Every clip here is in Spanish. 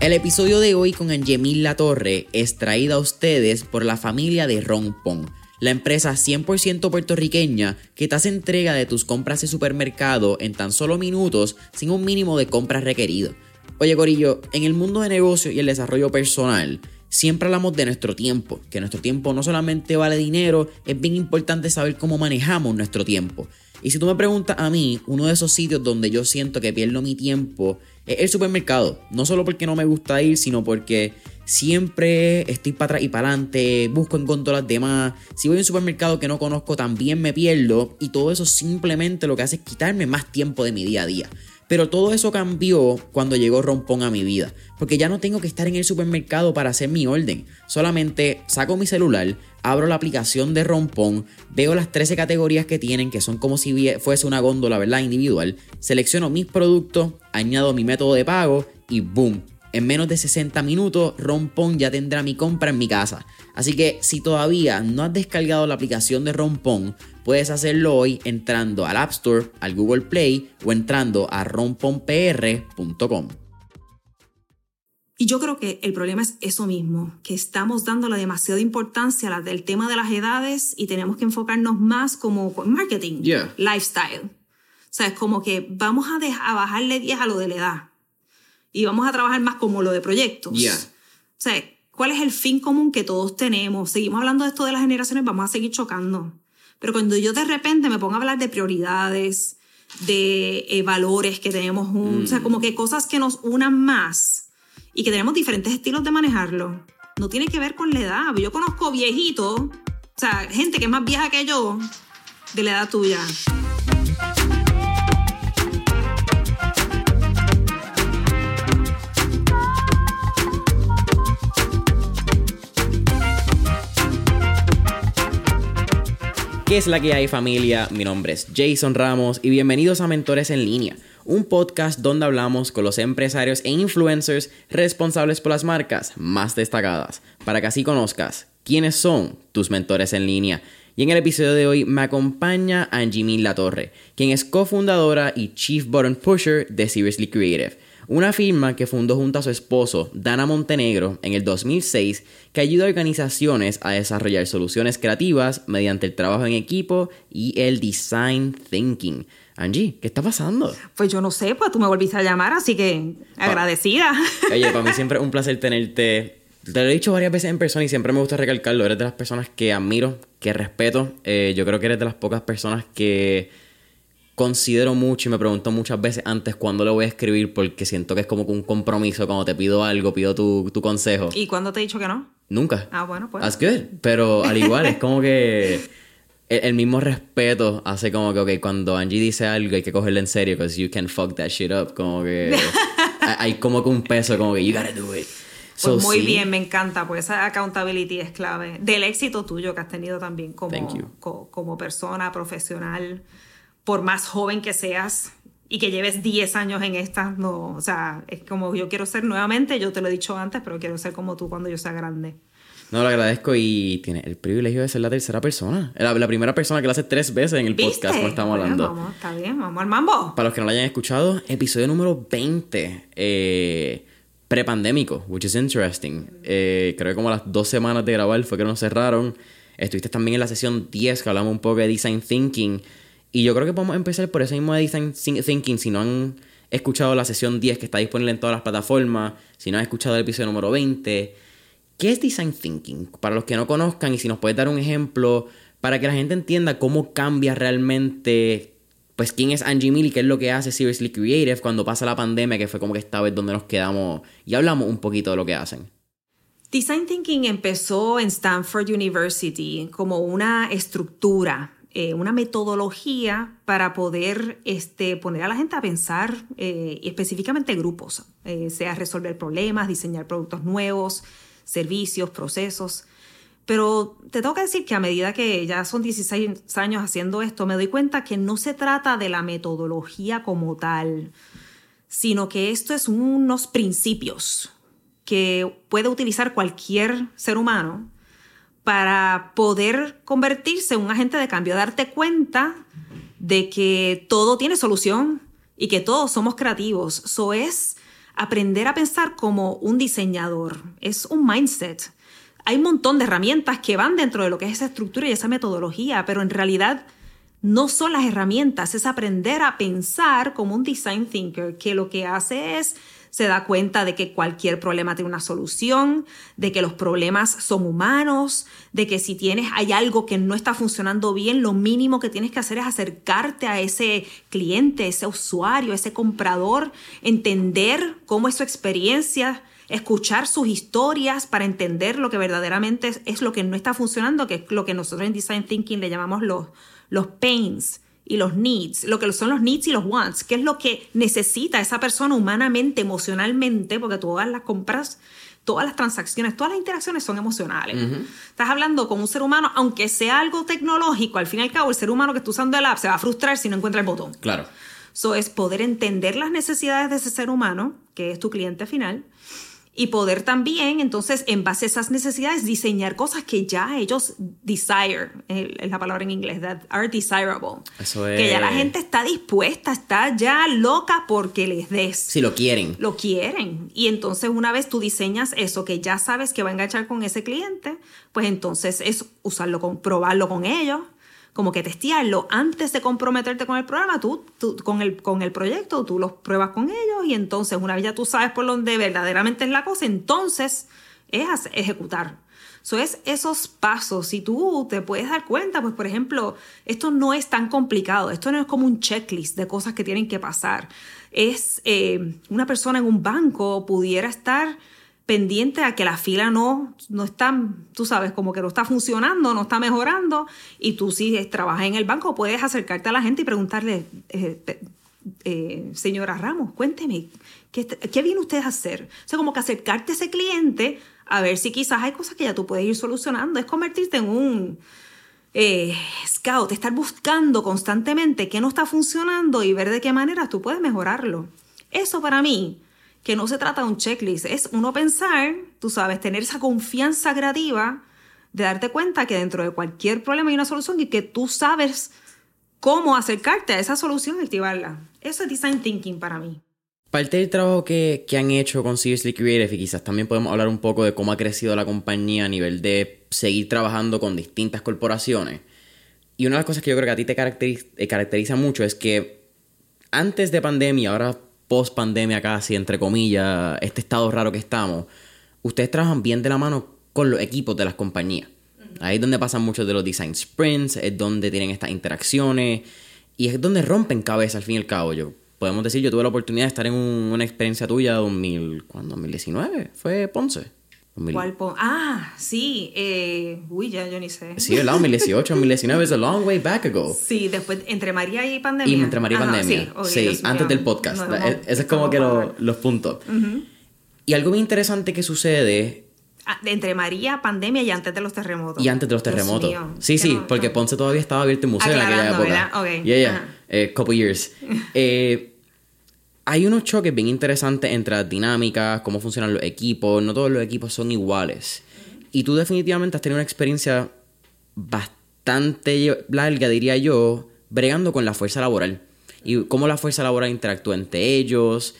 El episodio de hoy con Angemil La Torre es traído a ustedes por la familia de Rompong, la empresa 100% puertorriqueña que te hace entrega de tus compras de supermercado en tan solo minutos sin un mínimo de compras requerido. Oye Corillo, en el mundo de negocio y el desarrollo personal, siempre hablamos de nuestro tiempo, que nuestro tiempo no solamente vale dinero, es bien importante saber cómo manejamos nuestro tiempo. Y si tú me preguntas a mí, uno de esos sitios donde yo siento que pierdo mi tiempo es el supermercado. No solo porque no me gusta ir, sino porque siempre estoy para atrás y para adelante, busco en las demás. Si voy a un supermercado que no conozco, también me pierdo. Y todo eso simplemente lo que hace es quitarme más tiempo de mi día a día. Pero todo eso cambió cuando llegó Rompón a mi vida, porque ya no tengo que estar en el supermercado para hacer mi orden. Solamente saco mi celular, abro la aplicación de Rompón, veo las 13 categorías que tienen, que son como si fuese una góndola, ¿verdad? Individual, selecciono mis productos, añado mi método de pago y ¡boom! En menos de 60 minutos, Rompón ya tendrá mi compra en mi casa. Así que si todavía no has descargado la aplicación de Rompón, puedes hacerlo hoy entrando al App Store, al Google Play o entrando a romponpr.com. Y yo creo que el problema es eso mismo, que estamos dándole demasiada importancia al del tema de las edades y tenemos que enfocarnos más como marketing, lifestyle. O sea, es como que vamos a, a bajarle 10 a lo de la edad y vamos a trabajar más como lo de proyectos. O sea, ¿cuál es el fin común que todos tenemos? Seguimos hablando de esto de las generaciones, vamos a seguir chocando. Pero cuando yo de repente me pongo a hablar de prioridades, de eh, valores que tenemos, un, o sea, mm. como que cosas que nos unan más y que tenemos diferentes estilos de manejarlo, no tiene que ver con la edad. Yo conozco viejitos, o sea, gente que es más vieja que yo, de la edad tuya. ¿Qué es la que hay familia? Mi nombre es Jason Ramos y bienvenidos a Mentores en línea, un podcast donde hablamos con los empresarios e influencers responsables por las marcas más destacadas, para que así conozcas quiénes son tus mentores en línea. Y en el episodio de hoy me acompaña Angie Min La Torre, quien es cofundadora y Chief Button Pusher de Seriously Creative una firma que fundó junto a su esposo, Dana Montenegro, en el 2006, que ayuda a organizaciones a desarrollar soluciones creativas mediante el trabajo en equipo y el design thinking. Angie, ¿qué está pasando? Pues yo no sé, pues tú me volviste a llamar, así que agradecida. Oye, para mí siempre es un placer tenerte. Te lo he dicho varias veces en persona y siempre me gusta recalcarlo. Eres de las personas que admiro, que respeto. Eh, yo creo que eres de las pocas personas que considero mucho y me pregunto muchas veces antes cuándo le voy a escribir porque siento que es como un compromiso cuando te pido algo, pido tu, tu consejo. ¿Y cuándo te he dicho que no? Nunca. Ah, bueno, pues. That's good. Pero al igual, es como que el, mismo respeto hace como que, ok, cuando Angie dice algo hay que cogerlo en serio because you can fuck that shit up. Como que hay como que un peso, como que you gotta do it. Pues muy bien, me encanta, pues esa accountability es clave. Del éxito tuyo que has tenido también como, como persona profesional por más joven que seas y que lleves 10 años en esta, no, o sea, es como yo quiero ser nuevamente, yo te lo he dicho antes, pero quiero ser como tú cuando yo sea grande. No, lo agradezco y tiene el privilegio de ser la tercera persona. La, la primera persona que lo hace tres veces en el podcast, como estamos hablando. Vamos, está bien, vamos al mambo. Para los que no lo hayan escuchado, episodio número 20, eh, prepandémico, which is interesting. Eh, creo que como a las dos semanas de grabar fue que nos cerraron. Estuviste también en la sesión 10 que hablamos un poco de design thinking. Y yo creo que podemos empezar por ese mismo de Design Thinking. Si no han escuchado la sesión 10 que está disponible en todas las plataformas, si no han escuchado el episodio número 20, ¿qué es Design Thinking? Para los que no conozcan y si nos puedes dar un ejemplo para que la gente entienda cómo cambia realmente, pues quién es Angie Mill y qué es lo que hace Seriously Creative cuando pasa la pandemia, que fue como que esta vez donde nos quedamos y hablamos un poquito de lo que hacen. Design Thinking empezó en Stanford University como una estructura eh, una metodología para poder este, poner a la gente a pensar, eh, específicamente grupos, eh, sea resolver problemas, diseñar productos nuevos, servicios, procesos. Pero te tengo que decir que a medida que ya son 16 años haciendo esto, me doy cuenta que no se trata de la metodología como tal, sino que esto es unos principios que puede utilizar cualquier ser humano para poder convertirse en un agente de cambio, darte cuenta de que todo tiene solución y que todos somos creativos. Eso es aprender a pensar como un diseñador. Es un mindset. Hay un montón de herramientas que van dentro de lo que es esa estructura y esa metodología, pero en realidad no son las herramientas, es aprender a pensar como un design thinker, que lo que hace es se da cuenta de que cualquier problema tiene una solución, de que los problemas son humanos, de que si tienes hay algo que no está funcionando bien, lo mínimo que tienes que hacer es acercarte a ese cliente, ese usuario, ese comprador, entender cómo es su experiencia, escuchar sus historias para entender lo que verdaderamente es, lo que no está funcionando, que es lo que nosotros en Design Thinking le llamamos los, los pains y los needs, lo que son los needs y los wants, qué es lo que necesita esa persona humanamente, emocionalmente, porque todas las compras, todas las transacciones, todas las interacciones son emocionales. Estás hablando con un ser humano, aunque sea algo tecnológico, al fin y al cabo el ser humano que está usando el app se va a frustrar si no encuentra el botón. Claro. Eso es poder entender las necesidades de ese ser humano, que es tu cliente final, y poder también, entonces, en base a esas necesidades, diseñar cosas que ya ellos desire, es la palabra en inglés, that are desirable. Eso es... Que ya la gente está dispuesta, está ya loca porque les des. Si lo quieren. Lo quieren. Y entonces, una vez tú diseñas eso que ya sabes que va a enganchar con ese cliente, pues entonces es usarlo, con, probarlo con ellos como que testearlo antes de comprometerte con el programa, tú, con, el, con el proyecto, tú los pruebas con ellos y entonces una vez ya tú sabes por dónde verdaderamente es la cosa, entonces es ejecutar. Eso es esos pasos. Si tú te puedes dar cuenta, pues por ejemplo, esto no es tan complicado. Esto no es como un checklist de cosas que tienen que pasar. Es eh, una persona en un banco pudiera estar pendiente a que la fila no, no está, tú sabes, como que no está funcionando, no está mejorando, y tú si trabajas en el banco puedes acercarte a la gente y preguntarle, eh, eh, señora Ramos, cuénteme, ¿qué, ¿qué viene usted a hacer? O sea, como que acercarte a ese cliente a ver si quizás hay cosas que ya tú puedes ir solucionando, es convertirte en un... Eh, scout, estar buscando constantemente qué no está funcionando y ver de qué manera tú puedes mejorarlo. Eso para mí que no se trata de un checklist, es uno pensar, tú sabes, tener esa confianza creativa de darte cuenta que dentro de cualquier problema hay una solución y que tú sabes cómo acercarte a esa solución y activarla. Eso es design thinking para mí. Parte del trabajo que, que, han hecho con Seriously Creative y quizás también podemos hablar un poco de cómo ha crecido la compañía a nivel de seguir trabajando con distintas corporaciones. Y una de las cosas que yo creo que a ti te caracteriza, eh, caracteriza mucho es que antes de pandemia, ahora post pandemia casi, entre comillas, este estado raro que estamos, ustedes trabajan bien de la mano con los equipos de las compañías. Ahí es donde pasan muchos de los design sprints, es donde tienen estas interacciones y es donde rompen cabeza al fin y al cabo. Yo, podemos decir, yo tuve la oportunidad de estar en una experiencia tuya 2000, ¿cuándo? 2019, fue Ponce. ¿Cuál Ah, sí. Eh, uy, ya yo ni sé. Sí, ¿verdad? 2018, 2019 es a long way back ago. Sí, después, entre María y pandemia. Y entre María y pandemia. sí, antes del podcast. E, ese es como que los puntos. Y algo muy interesante que sucede... Ah, entre María, pandemia y antes de los terremotos. Y antes de los terremotos. sí, sí, porque Ponce todavía estaba abierto en museo en aquella época. Okay. Yeah, yeah. Eh, couple years. eh, hay unos choques bien interesantes entre las dinámicas, cómo funcionan los equipos. No todos los equipos son iguales. Y tú definitivamente has tenido una experiencia bastante larga, diría yo, bregando con la fuerza laboral. Y cómo la fuerza laboral interactúa entre ellos,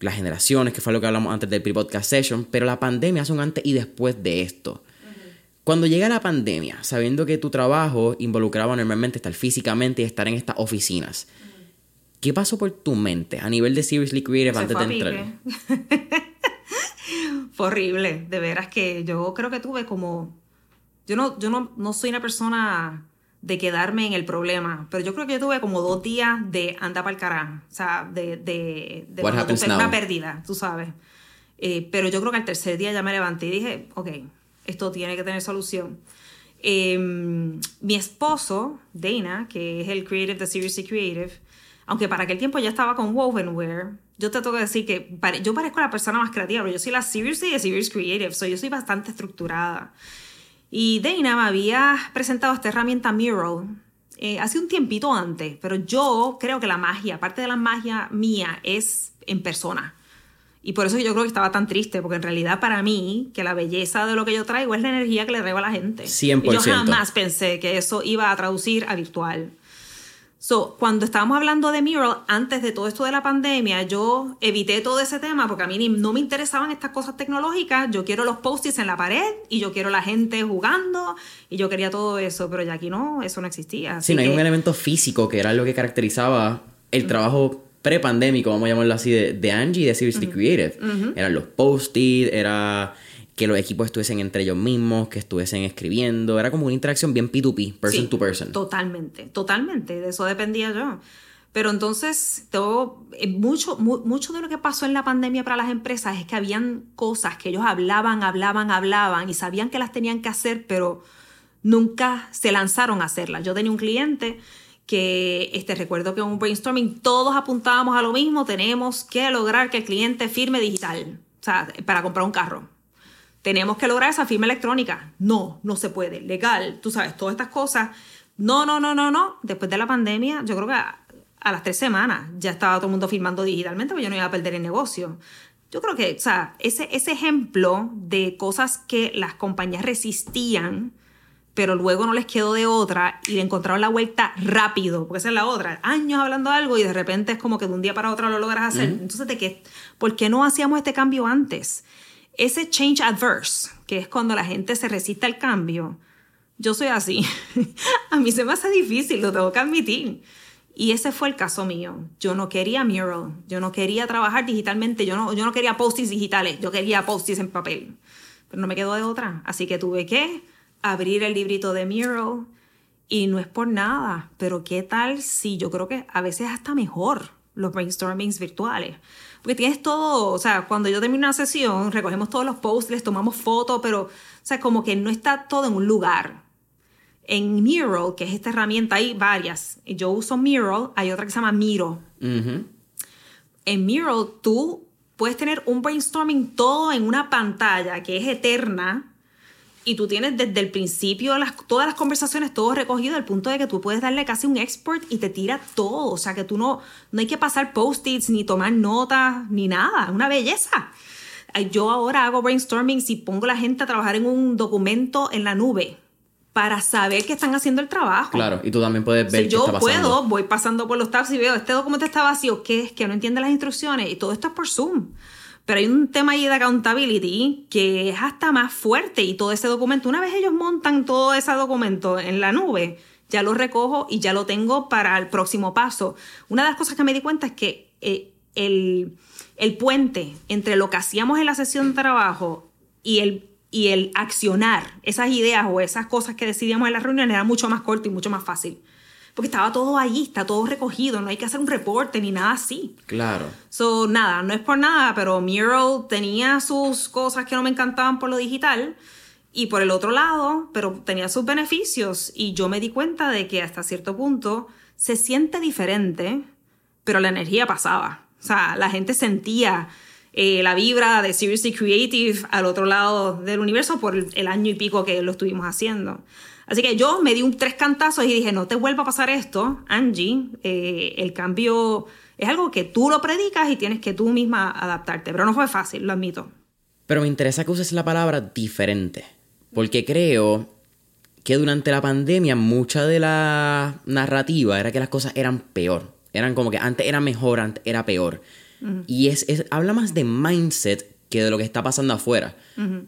las generaciones, que fue lo que hablamos antes del pre-podcast session. Pero la pandemia hace un antes y después de esto. Cuando llega la pandemia, sabiendo que tu trabajo involucraba normalmente estar físicamente y estar en estas oficinas, ¿Qué pasó por tu mente a nivel de Seriously Creative antes de entrar? fue horrible, de veras que yo creo que tuve como... Yo no, yo no, no soy una persona de quedarme en el problema, pero yo creo que yo tuve como dos días de anda para el carajo, o sea, de, de, de una pérdida, tú sabes. Eh, pero yo creo que al tercer día ya me levanté y dije, ok, esto tiene que tener solución. Em, mi esposo, Dana, que es el creative de Seriously Creative, aunque para aquel tiempo ya estaba con Wovenware, yo te tengo que decir que yo parezco la persona más creativa, pero yo soy la Seriously de Serious Creative, so yo soy bastante estructurada. Y Dana me había presentado esta herramienta Mural eh, hace un tiempito antes, pero yo creo que la magia, parte de la magia mía, es en persona. Y por eso yo creo que estaba tan triste, porque en realidad para mí, que la belleza de lo que yo traigo es la energía que le traigo a la gente. 100%. Y yo jamás pensé que eso iba a traducir a virtual. So, cuando estábamos hablando de Mural, antes de todo esto de la pandemia, yo evité todo ese tema porque a mí no me interesaban estas cosas tecnológicas. Yo quiero los post-its en la pared y yo quiero la gente jugando y yo quería todo eso, pero ya aquí no, eso no existía. sí, no hay un elemento físico que era lo que caracterizaba el trabajo pre-pandémico, vamos a llamarlo así, de, Angie y de Seriously Creative. Eran los post-its, era que los equipos estuviesen entre ellos mismos, que estuviesen escribiendo. Era como una interacción bien P2P, person to person. Totalmente, totalmente. De eso dependía yo. Pero entonces, todo, eh, mucho, mucho de lo que pasó en la pandemia para las empresas es que habían cosas que ellos hablaban, hablaban, hablaban y sabían que las tenían que hacer, pero nunca se lanzaron a hacerlas. Yo tenía un cliente que este, recuerdo que en un brainstorming todos apuntábamos a lo mismo, tenemos que lograr que el cliente firme digital, o sea, para comprar un carro tenemos que lograr esa firma electrónica. No, no se puede. Legal, tú sabes, todas estas cosas. No, no, no, no, no. Después de la pandemia, yo creo que a, las tres semanas ya estaba todo el mundo firmando digitalmente, porque yo no iba a perder el negocio. Yo creo que, o sea, ese, ese ejemplo de cosas que las compañías resistían, pero luego no les quedó de otra y le encontraron la vuelta rápido, porque esa es la otra, años hablando algo y de repente es como que de un día para otro lo logras hacer. Entonces, ¿de qué? ¿por qué no hacíamos este cambio antes? Ese change adverse, que es cuando la gente se resiste al cambio, yo soy así. a mí se me hace difícil, lo tengo que admitir. Y ese fue el caso mío. Yo no quería mural, yo no quería trabajar digitalmente, yo no, yo no quería post digitales, yo quería post en papel. Pero no me quedó de otra. Así que tuve que abrir el librito de mural. Y no es por nada, pero ¿qué tal si yo creo que a veces hasta mejor los brainstormings virtuales? Porque tienes todo, o sea, cuando yo termino una sesión, recogemos todos los posts, les tomamos fotos, pero, o sea, como que no está todo en un lugar. En Mural, que es esta herramienta, hay varias. Yo uso Mural, hay otra que se llama Miro. En Mural, tú puedes tener un brainstorming todo en una pantalla que es eterna y tú tienes desde el principio las, todas las conversaciones, todo recogido al punto de que tú puedes darle casi un export y te tira todo. O sea, que tú no, no hay que pasar post-its, ni tomar notas, ni nada. Es una belleza. Yo ahora hago brainstorming si pongo a la gente a trabajar en un documento en la nube para saber que están haciendo el trabajo. Claro, y tú también puedes ver si yo puedo, voy pasando por los tabs y veo, este documento está vacío, ¿qué es? Que no entiende las instrucciones y todo esto es por Zoom. Pero hay un tema ahí de accountability que es hasta más fuerte y todo ese documento, una vez ellos montan todo ese documento en la nube, ya lo recojo y ya lo tengo para el próximo paso. Una de las cosas que me di cuenta es que eh, el, el, puente entre lo que hacíamos en la sesión de trabajo y el, y el accionar esas ideas o esas cosas que decidíamos en la reunión era mucho más corto y mucho más fácil porque estaba todo ahí, está todo recogido, no hay que hacer un reporte ni nada así. Claro. So, nada, no es por nada, pero Mural tenía sus cosas que no me encantaban por lo digital y por el otro lado, pero tenía sus beneficios y yo me di cuenta de que hasta cierto punto se siente diferente, pero la energía pasaba. O sea, la gente sentía eh, la vibra de Seriously Creative al otro lado del universo por el año y pico que lo estuvimos haciendo. Así que yo me di un tres cantazos y dije, no te vuelva a pasar esto, Angie, eh, el cambio es algo que tú lo predicas y tienes que tú misma adaptarte, pero no fue fácil, lo admito. Pero me interesa que uses la palabra diferente, porque creo que durante la pandemia mucha de la narrativa era que las cosas eran peor, eran como que antes era mejor, antes era peor. Y es, habla más de mindset que de lo que está pasando afuera.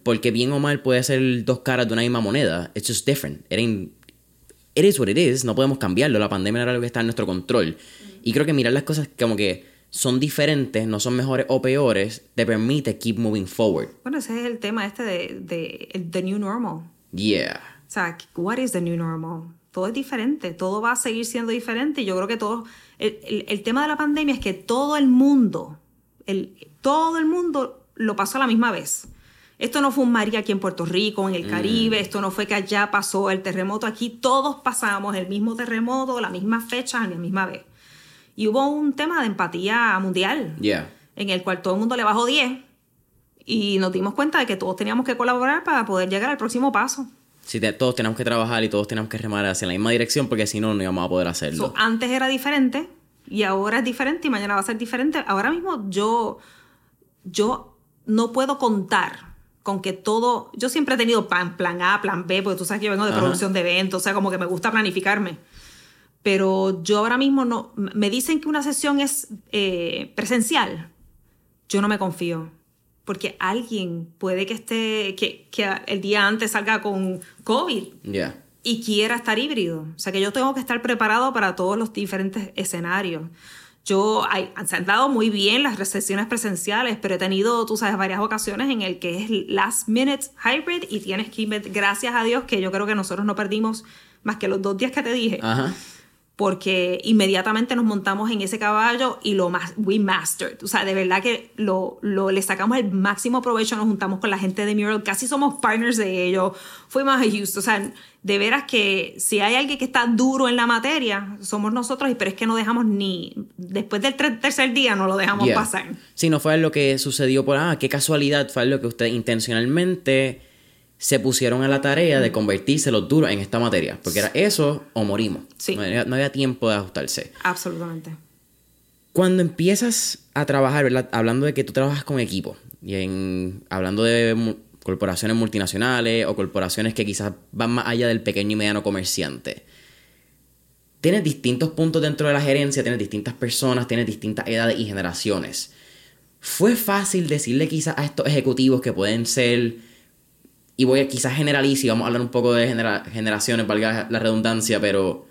Porque bien o mal puede ser dos caras de una misma moneda. It's just different. It, is what it is. No podemos cambiarlo. La pandemia era lo que está en nuestro control. Y creo que mirar las cosas como que son diferentes, no son mejores o peores, te permite keep moving forward. Bueno, ese es el tema este de, de the new normal. Yeah. O sea, what is the new normal? Todo es diferente, todo va a seguir siendo diferente. Y yo creo que todo. El, el, el tema de la pandemia es que todo el mundo, el, todo el mundo lo pasó a la misma vez. Esto no fue un María aquí en Puerto Rico, en el Caribe, mm. esto no fue que allá pasó el terremoto, aquí todos pasamos el mismo terremoto, la misma fecha, a la misma vez. Y hubo un tema de empatía mundial, en el cual todo el mundo le bajó 10 y nos dimos cuenta de que todos teníamos que colaborar para poder llegar al próximo paso. Sí, todos tenemos que trabajar y todos tenemos que remar hacia la misma dirección porque si no, no íbamos a poder hacerlo. antes era diferente y ahora es diferente y mañana va a ser diferente. Ahora mismo yo, yo no puedo contar con que todo, yo siempre he tenido plan, plan A, plan B, porque tú sabes que yo vengo de producción de eventos, o sea, como que me gusta planificarme. Pero yo ahora mismo no, me dicen que una sesión es eh, presencial. Yo no me confío. Porque alguien puede que esté, que, que el día antes salga con COVID. Y quiera estar híbrido. O sea que yo tengo que estar preparado para todos los diferentes escenarios. Yo, hay, se han dado muy bien las sesiones presenciales, pero he tenido, tú sabes, varias ocasiones en el que es last minute hybrid y tienes que, gracias a Dios, que yo creo que nosotros no perdimos más que los dos días que te dije. Ajá porque inmediatamente nos montamos en ese caballo y lo más, we mastered. O sea, de verdad que lo, lo, le sacamos el máximo provecho, nos juntamos con la gente de Mural, casi somos partners de ellos, fuimos a Houston, o sea, de veras que si hay alguien que está duro en la materia, somos nosotros, pero es que no dejamos ni, después del tercer día no lo dejamos pasar. Sí, no fue lo que sucedió por, ah, qué casualidad, fue lo que usted intencionalmente se pusieron a la tarea de convertirse los duros en esta materia, porque era eso o morimos. No, había, tiempo de ajustarse. Absolutamente. Cuando empiezas a trabajar, ¿verdad? hablando de que tú trabajas con equipo, y en, hablando de corporaciones multinacionales o corporaciones que quizás van más allá del pequeño y mediano comerciante, tienes distintos puntos dentro de la gerencia, tienes distintas personas, tienes distintas edades y generaciones. ¿Fue fácil decirle quizás a estos ejecutivos que pueden ser y voy a quizás generalizar y vamos a hablar un poco de generaciones, valga la redundancia, pero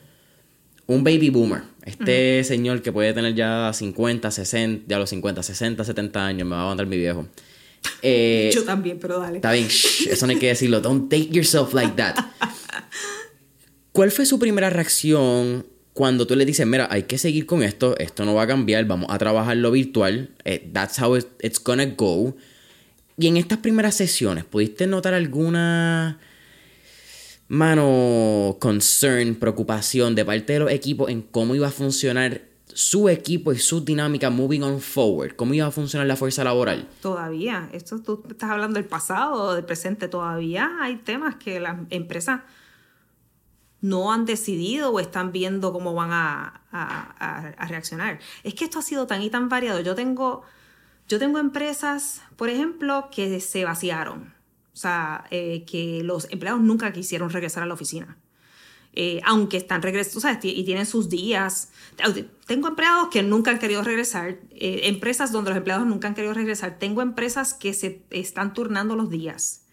un baby boomer, este señor que puede tener ya 50, 60, ya los 50, 60, 70 años, me va a mandar mi viejo. Eh, Yo también, pero dale. Está bien, eso no hay que decirlo. Don't take yourself like that. ¿Cuál fue su primera reacción cuando tú le dices, mira, hay que seguir con esto, esto no va a cambiar, vamos a trabajar lo virtual, eh, that's how it's gonna go? Y en estas primeras sesiones, ¿pudiste notar alguna mano concern, preocupación de parte de los equipos en cómo iba a funcionar su equipo y su dinámica moving on forward? ¿Cómo iba a funcionar la fuerza laboral? Todavía, esto tú estás hablando del pasado del presente, todavía hay temas que las empresas no han decidido o están viendo cómo van a, a reaccionar. Es que esto ha sido tan y tan variado. Yo tengo yo tengo empresas, por ejemplo, que se vaciaron. O sea, eh, que los empleados nunca quisieron regresar a la oficina. Eh, aunque están regresando, y tienen sus días. Tengo empleados que nunca han querido regresar, eh, empresas donde los empleados nunca han querido regresar. Tengo empresas que se están turnando los días.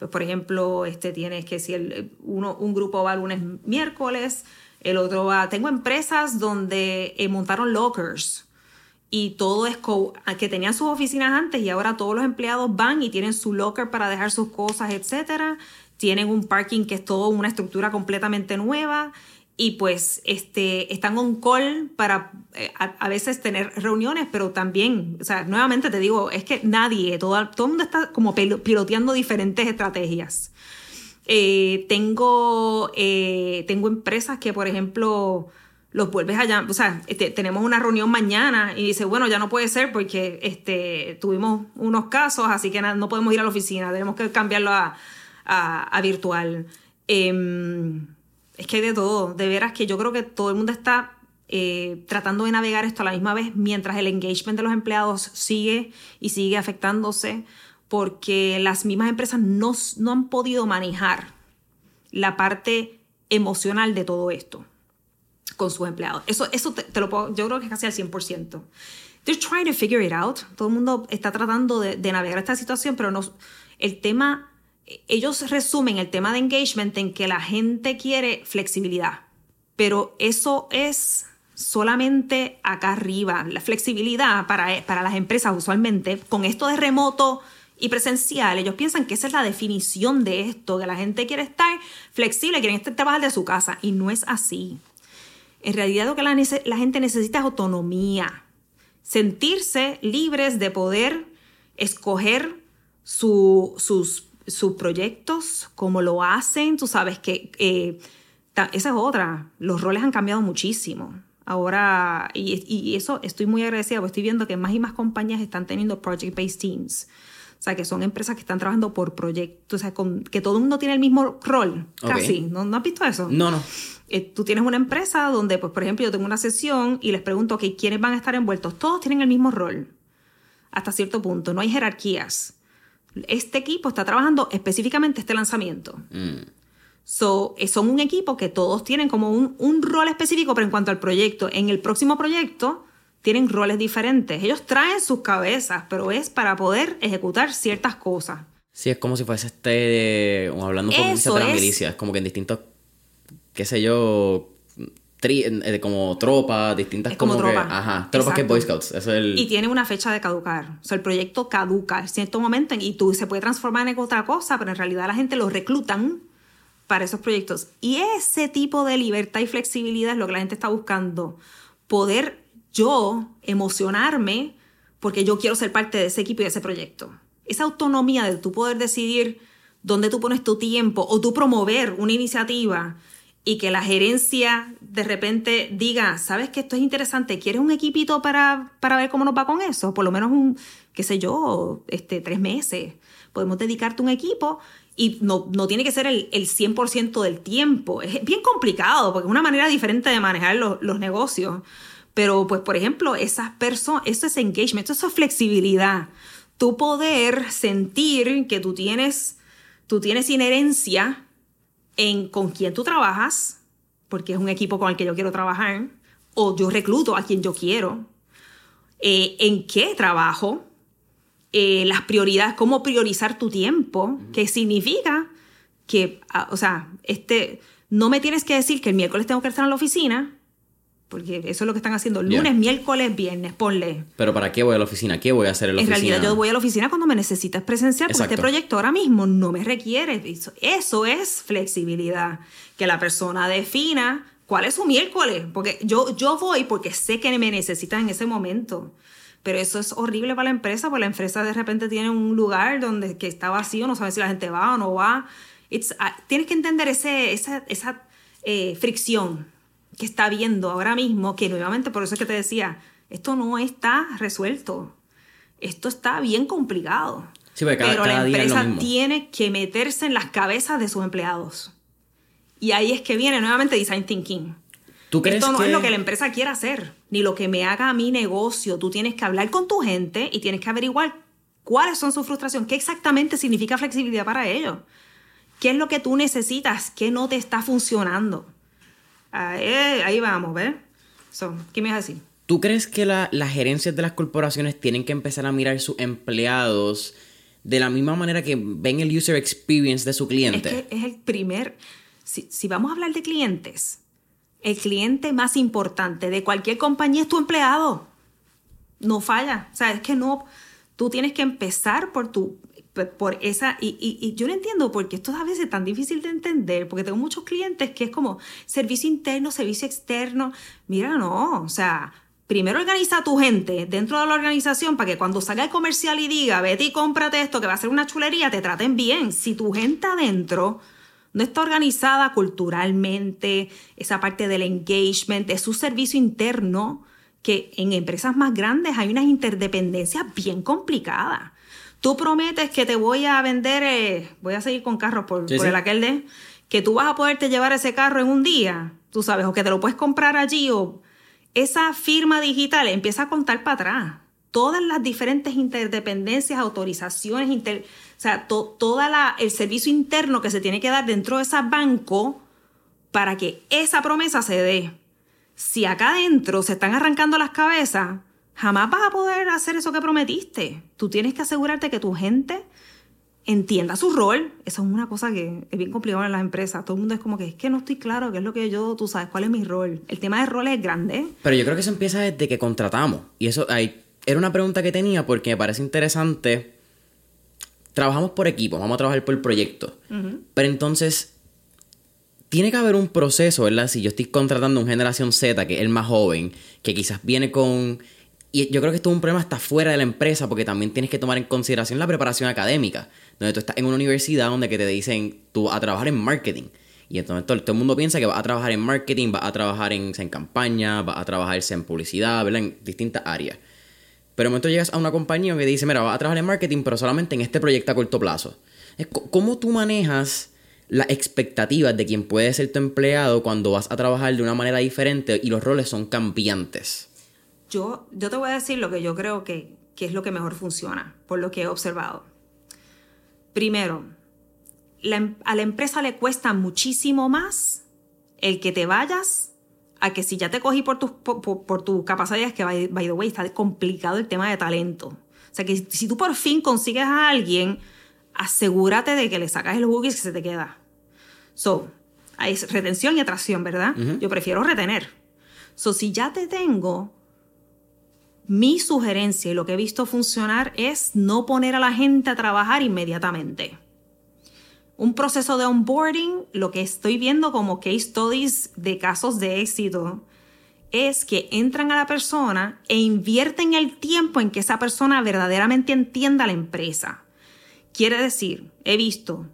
Pues, por ejemplo, este tienes que si el, uno, un grupo va lunes, miércoles, el otro va. Tengo empresas donde montaron lockers y todo es que tenían sus oficinas antes y ahora todos los empleados van y tienen su locker para dejar sus cosas, etcétera. Tienen un parking que es todo una estructura completamente nueva y pues este, están on call para eh, a, veces tener reuniones, pero también, o sea, nuevamente te digo, es que nadie, todo, todo el mundo está como piloteando diferentes estrategias. Eh, tengo, eh, tengo empresas que, por ejemplo, los vuelves allá, o sea, este, tenemos una reunión mañana y dice, bueno, ya no puede ser porque este, tuvimos unos casos, así que no podemos ir a la oficina, tenemos que cambiarlo a, virtual. Em, es que de todo, de veras que yo creo que todo el mundo está eh, tratando de navegar esto a la misma vez mientras el engagement de los empleados sigue y sigue afectándose porque las mismas empresas no han podido manejar la parte emocional de todo esto con sus empleados. Eso, eso te, lo puedo, yo creo que es casi al 100%. They're trying to figure it out. Todo el mundo está tratando de, navegar esta situación, pero no, el tema, ellos resumen el tema de engagement en que la gente quiere flexibilidad, pero eso es solamente acá arriba. La flexibilidad para, para las empresas usualmente, con esto de remoto y presencial, ellos piensan que esa es la definición de esto, que la gente quiere estar flexible, quieren estar trabajar de su casa, y no es así. En realidad lo que la, gente necesita es autonomía, sentirse libres de poder escoger sus, sus proyectos, como lo hacen, tú sabes que eh, esa es otra, los roles han cambiado muchísimo. Ahora, y, eso estoy muy agradecida, porque estoy viendo que más y más compañías están teniendo project-based teams. O sea, que son empresas que están trabajando por proyectos, o sea, con, que todo el mundo tiene el mismo rol, casi. ¿No, ¿No has visto eso? No, no. Eh, tú tienes una empresa donde, pues, por ejemplo, yo tengo una sesión y les pregunto, ok, ¿quiénes van a estar envueltos? Todos tienen el mismo rol, hasta cierto punto, no hay jerarquías. Este equipo está trabajando específicamente este lanzamiento. Mm. So, eh, son un equipo que todos tienen como un, un rol específico, pero en cuanto al proyecto, en el próximo proyecto tienen roles diferentes. Ellos traen sus cabezas, pero es para poder ejecutar ciertas cosas. Sí, es como si fuese este, hablando un poco de la milicia, es como que en distintos, qué sé yo, eh, como tropas, distintas como, tropa. ajá, tropas que Boy Scouts. Y tiene una fecha de caducar. O sea, el proyecto caduca en cierto momento y tú se puede transformar en otra cosa, pero en realidad la gente lo reclutan para esos proyectos. Y ese tipo de libertad y flexibilidad es lo que la gente está buscando. Poder yo emocionarme porque yo quiero ser parte de ese equipo y de ese proyecto. Esa autonomía de tú poder decidir dónde tú pones tu tiempo o tú promover una iniciativa y que la gerencia de repente diga, sabes que esto es interesante, ¿quieres un equipito para, para ver cómo nos va con eso? Por lo menos un, qué sé yo, este, tres meses. Podemos dedicarte un equipo y no, no tiene que ser el, el 100% del tiempo. Es bien complicado porque es una manera diferente de manejar los, los negocios. Pero, pues, por ejemplo, esas personas, eso es engagement, eso es flexibilidad. Tu poder sentir que tú tienes, tú tienes inherencia en con quién tú trabajas, porque es un equipo con el que yo quiero trabajar, o yo recluto a quien yo quiero, eh, en qué trabajo, eh, las prioridades, cómo priorizar tu tiempo, que significa que, ah, o sea, este, no me tienes que decir que el miércoles tengo que estar en la oficina, porque eso es lo que están haciendo lunes, miércoles, viernes, ponle. Pero ¿para qué voy a la oficina? ¿Qué voy a hacer en la oficina? En realidad yo voy a la oficina cuando me necesitas presencial, porque este proyecto ahora mismo no me requiere. Eso, eso es flexibilidad. Que la persona defina cuál es su miércoles, porque yo, yo voy porque sé que me necesitas en ese momento. Pero eso es horrible para la empresa, porque la empresa de repente tiene un lugar donde que está vacío, no sabe si la gente va o no va. Ah, tienes que entender ese, esa, esa eh, fricción que está viendo ahora mismo, que nuevamente por eso es que te decía, esto no está resuelto, esto está bien complicado. pero la empresa tiene que meterse en las cabezas de sus empleados. Y ahí es que viene nuevamente Design Thinking. ¿Tú crees Esto no es lo que la empresa quiere hacer, ni lo que me haga a mi negocio. Tú tienes que hablar con tu gente y tienes que averiguar cuáles son sus frustraciones, qué exactamente significa flexibilidad para ellos. ¿Qué es lo que tú necesitas? ¿Qué no te está funcionando? Ahí, vamos, ¿ves? ¿Qué me vas a decir? ¿Tú crees que las gerencias de las corporaciones tienen que empezar a mirar sus empleados de la misma manera que ven el user experience de su cliente? Es que es el primer. Si, si vamos a hablar de clientes, el cliente más importante de cualquier compañía es tu empleado. No falla. O sea, es que no. Tú tienes que empezar por tu por esa, y, y, yo no entiendo porque esto a veces es tan difícil de entender, porque tengo muchos clientes que es como servicio interno, servicio externo. Mira, no, o sea, primero organiza a tu gente dentro de la organización para que cuando salga el comercial y diga, vete y cómprate esto que va a ser una chulería, te traten bien. Si tu gente adentro no está organizada culturalmente, esa parte del engagement, es su servicio interno, que en empresas más grandes hay unas interdependencias bien complicadas tú prometes que te voy a vender, eh, voy a seguir con carros por, el aquel de, que tú vas a poderte llevar ese carro en un día, tú sabes, o que te lo puedes comprar allí, o esa firma digital empieza a contar para atrás. Todas las diferentes interdependencias, autorizaciones, o sea, todo el servicio interno que se tiene que dar dentro de ese banco para que esa promesa se dé. Si acá adentro se están arrancando las cabezas, jamás vas a poder hacer eso que prometiste. Tú tienes que asegurarte que tu gente entienda su rol. Eso es una cosa que es bien complicada en las empresas. Todo el mundo es como que es que no estoy claro qué es lo que yo, tú sabes, cuál es mi rol. El tema de roles es grande. Pero yo creo que eso empieza desde que contratamos. Y eso hay, era una pregunta que tenía porque me parece interesante. Trabajamos por equipo, vamos a trabajar por proyecto. Pero entonces, tiene que haber un proceso, ¿verdad? Si yo estoy contratando a una generación Z, que es el más joven, que quizás viene con y yo creo que esto es un problema hasta fuera de la empresa porque también tienes que tomar en consideración la preparación académica, donde tú estás en una universidad donde que te dicen tú a trabajar en marketing. Y entonces todo, el mundo piensa que vas a trabajar en marketing, vas a trabajar en, en campaña, vas a trabajar en publicidad, ¿verdad? En distintas áreas. Pero de momento llegas a una compañía que dice, mira, vas a trabajar en marketing, pero solamente en este proyecto a corto plazo. ¿Cómo tú manejas las expectativas de quien puede ser tu empleado cuando vas a trabajar de una manera diferente y los roles son cambiantes? Yo, yo te voy a decir lo que yo creo que, que es lo que mejor funciona, por lo que he observado. Primero, em, a la empresa le cuesta muchísimo más el que te vayas a que si ya te cogí por tus por, tu capacidades, que by, by, the way está complicado el tema de talento. O sea que si tú por fin consigues a alguien, asegúrate de que le sacas el jugo y que se te queda. So, hay retención y atracción, ¿verdad? Yo prefiero retener. So, si ya te tengo, mi sugerencia y lo que he visto funcionar es no poner a la gente a trabajar inmediatamente un proceso de onboarding, lo que estoy viendo como case studies de casos de éxito, es que entran a la persona e invierten el tiempo en que esa persona verdaderamente entienda la empresa. Quiere decir, he visto,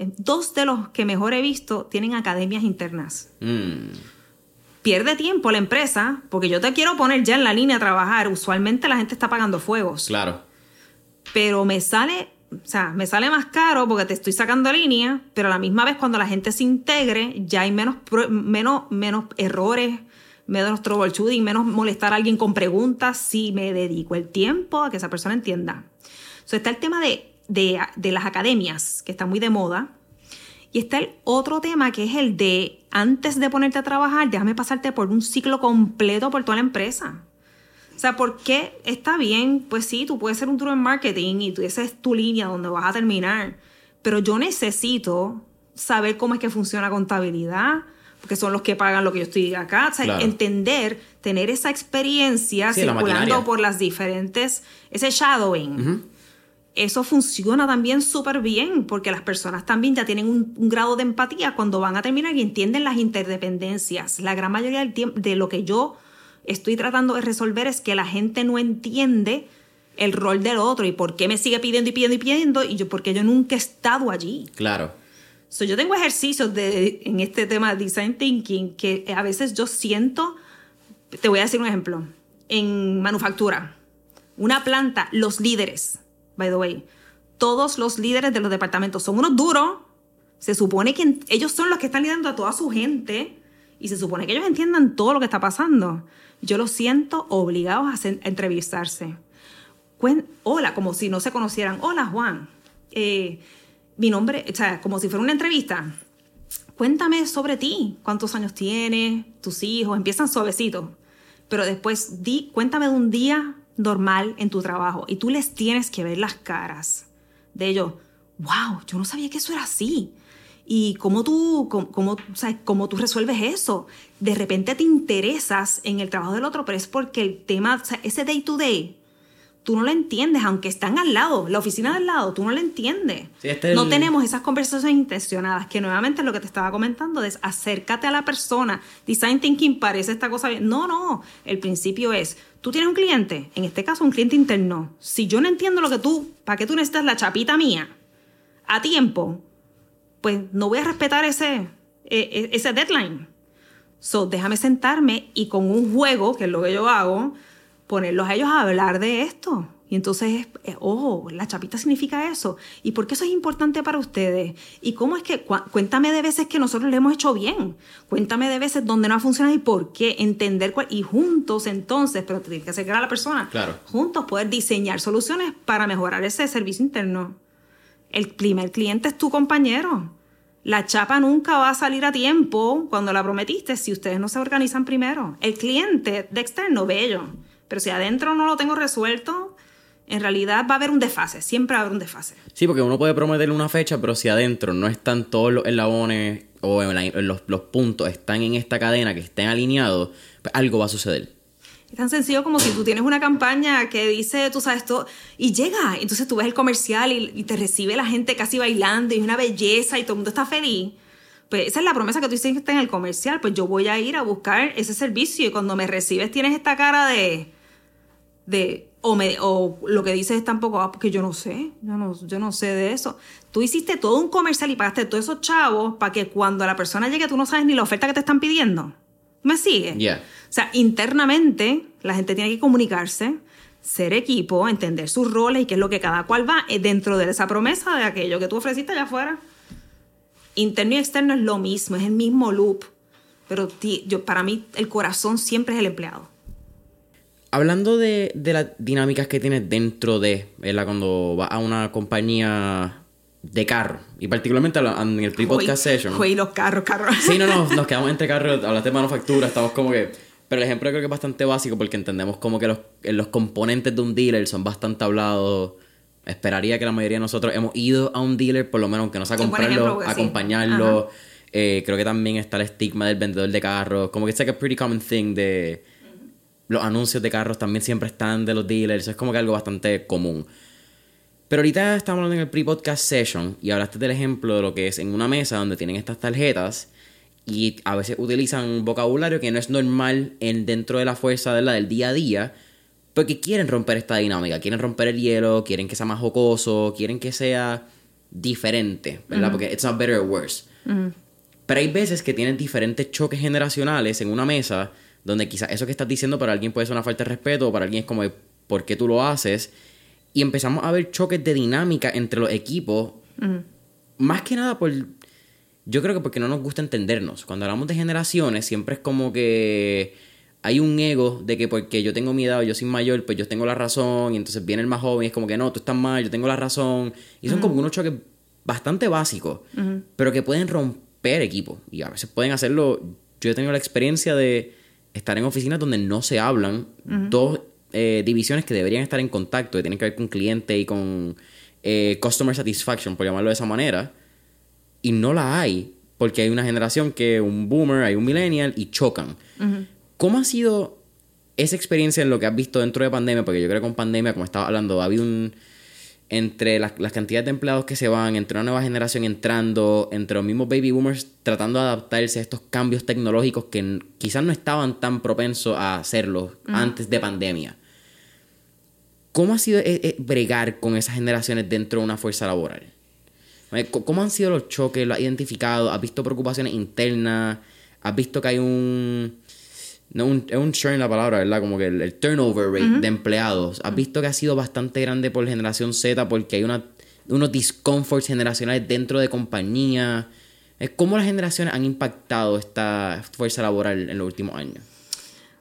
dos de los que mejor he visto tienen academias internas. Mm. Pierde tiempo la empresa porque yo te quiero poner ya en la línea a trabajar. Usualmente la gente está pagando fuegos. Claro. Pero me sale o sea, me sale más caro porque te estoy sacando línea, pero a la misma vez cuando la gente se integre, ya hay menos, menos, menos errores, menos troubleshooting, menos molestar a alguien con preguntas si me dedico el tiempo a que esa persona entienda. So, está el tema de, de, de las academias, que está muy de moda, y está el otro tema que es el de antes de ponerte a trabajar, déjame pasarte por un ciclo completo por toda la empresa. O sea, ¿por qué está bien? Pues sí, tú puedes ser un duro en marketing y tú, esa es tu línea donde vas a terminar. Pero yo necesito saber cómo es que funciona contabilidad, porque son los que pagan lo que yo estoy acá. O sea, entender, tener esa experiencia circulando por las diferentes, ese shadowing. Eso funciona también súper bien, porque las personas también ya tienen un, un, grado de empatía cuando van a terminar y entienden las interdependencias. La gran mayoría del tiempo, de lo que yo estoy tratando de resolver es que la gente no entiende el rol del otro y por qué me sigue pidiendo y pidiendo y pidiendo y yo porque yo nunca he estado allí. Claro. So, yo tengo ejercicios de, en este tema de design thinking que a veces yo siento, te voy a decir un ejemplo, en manufactura, una planta, los líderes, by the way, todos los líderes de los departamentos son unos duros, se supone que ellos son los que están liderando a toda su gente y se supone que ellos entiendan todo lo que está pasando yo los siento obligados a, entrevistarse. Hola, como si no se conocieran. Hola, Juan. Eh, mi nombre, o sea, como si fuera una entrevista. Cuéntame sobre ti. ¿Cuántos años tienes? ¿Tus hijos? Empiezan suavecito. Pero después, di, cuéntame de un día normal en tu trabajo. Y tú les tienes que ver las caras de ellos. ¡Wow! Yo no sabía que eso era así y cómo tú, cómo, cómo tú resuelves eso. De repente te interesas en el trabajo del otro, pero es porque el tema, ese day to day, tú no lo entiendes, aunque están al lado, la oficina al lado, tú no lo entiendes. Este no tenemos esas conversaciones intencionadas, que nuevamente es lo que te estaba comentando, es acércate a la persona. Design thinking parece esta cosa bien. No, no, el principio es, tú tienes un cliente, en este caso un cliente interno. Si yo no entiendo lo que tú, ¿para qué tú necesitas la chapita mía? A tiempo, pues no voy a respetar ese, e, e, ese deadline. So, déjame sentarme y con un juego, que es lo que yo hago, ponerlos a ellos a hablar de esto. Y entonces, ojo, la chapita significa eso. ¿Y por qué eso es importante para ustedes? ¿Y cómo es que, cuéntame de veces que nosotros le hemos hecho bien? Cuéntame de veces donde no ha funcionado y por qué. Entender cuál. Y juntos entonces, pero tienes que acercar a la persona. Claro. Juntos poder diseñar soluciones para mejorar ese servicio interno. El primer cliente es tu compañero. La chapa nunca va a salir a tiempo cuando la prometiste si ustedes no se organizan primero. El cliente de externo, bello. Pero si adentro no lo tengo resuelto, en realidad va a haber un desfase. Siempre va a haber un desfase. Sí, porque uno puede prometerle una fecha, pero si adentro no están todos los eslabones o los, los puntos están en esta cadena que estén alineados, pues algo va a suceder. Es tan sencillo como si tú tienes una campaña que dice, tú sabes, esto, y llega, entonces tú ves el comercial y, te recibe la gente casi bailando y es una belleza y todo el mundo está feliz. Pues esa es la promesa que tú hiciste en el comercial, pues yo voy a ir a buscar ese servicio y cuando me recibes tienes esta cara de... de o, me, o lo que dices es tampoco, ah, porque yo no sé, yo no, yo no sé de eso. Tú hiciste todo un comercial y pagaste todos esos chavos para que cuando la persona llegue tú no sabes ni la oferta que te están pidiendo. ¿Me sigue? Yeah. O sea, internamente la gente tiene que comunicarse, ser equipo, entender sus roles y qué es lo que cada cual va eh, dentro de esa promesa de aquello que tú ofreciste allá afuera. Interno y externo es lo mismo, es el mismo loop. Pero yo, para mí el corazón siempre es el empleado. Hablando de, las dinámicas que tienes dentro de, ¿verdad? Cuando vas a una compañía de carro. Y particularmente en el pre-podcast session. Fue los carros, carros. Sí, no, no, nos quedamos entre carros, hablaste de manufactura, estamos como que... Pero el ejemplo creo que es bastante básico porque entendemos como que los, los componentes de un dealer son bastante hablados. Esperaría que la mayoría de nosotros hemos ido a un dealer, por lo menos aunque no sea comprarlo, acompañarlo. Eh, creo que también está el estigma del vendedor de carros. Como que es like a pretty common thing de... Los anuncios de carros también siempre están de los dealers. Es como que algo bastante común. Pero ahorita estamos hablando en el pre-podcast session y hablaste del ejemplo de lo que es en una mesa donde tienen estas tarjetas y a veces utilizan un vocabulario que no es normal en, dentro de la fuerza de la del día a día porque quieren romper esta dinámica, quieren romper el hielo, quieren que sea más jocoso, quieren que sea diferente, ¿verdad? Porque it's not better or worse. Pero hay veces que tienen diferentes choques generacionales en una mesa donde quizás eso que estás diciendo para alguien puede ser una falta de respeto o para alguien es como, ¿por qué tú lo haces? y empezamos a ver choques de dinámica entre los equipos. Más que nada por. Yo creo que porque no nos gusta entendernos. Cuando hablamos de generaciones, siempre es como que hay un ego de que porque yo tengo mi edad o yo soy mayor, pues yo tengo la razón. Y entonces viene el más joven y es como que no, tú estás mal, yo tengo la razón. Y son como unos choques bastante básicos, pero que pueden romper equipos. Y a veces pueden hacerlo. Yo he tenido la experiencia de estar en oficinas donde no se hablan dos eh, divisiones que deberían estar en contacto, que tienen que ver con cliente y con eh, customer satisfaction, por llamarlo de esa manera, y no la hay, porque hay una generación que un boomer, hay un millennial y chocan. ¿Cómo ha sido esa experiencia en lo que has visto dentro de pandemia? Porque yo creo que con pandemia, como estaba hablando, ha habido un entre las, las, cantidades de empleados que se van, entre una nueva generación entrando, entre los mismos baby boomers tratando de adaptarse a estos cambios tecnológicos que quizás no estaban tan propensos a hacerlo antes de pandemia. ¿Cómo ha sido eh, eh, bregar con esas generaciones dentro de una fuerza laboral? ¿Cómo han sido los choques? ¿Lo has identificado? ¿Has visto preocupaciones internas? ¿Has visto que hay un... No, un, es un churn la palabra, ¿verdad? Como que el, turnover rate de empleados. ¿Has visto que ha sido bastante grande por generación Z porque hay una, unos discomforts generacionales dentro de compañía? ¿Cómo las generaciones han impactado esta fuerza laboral en los últimos años?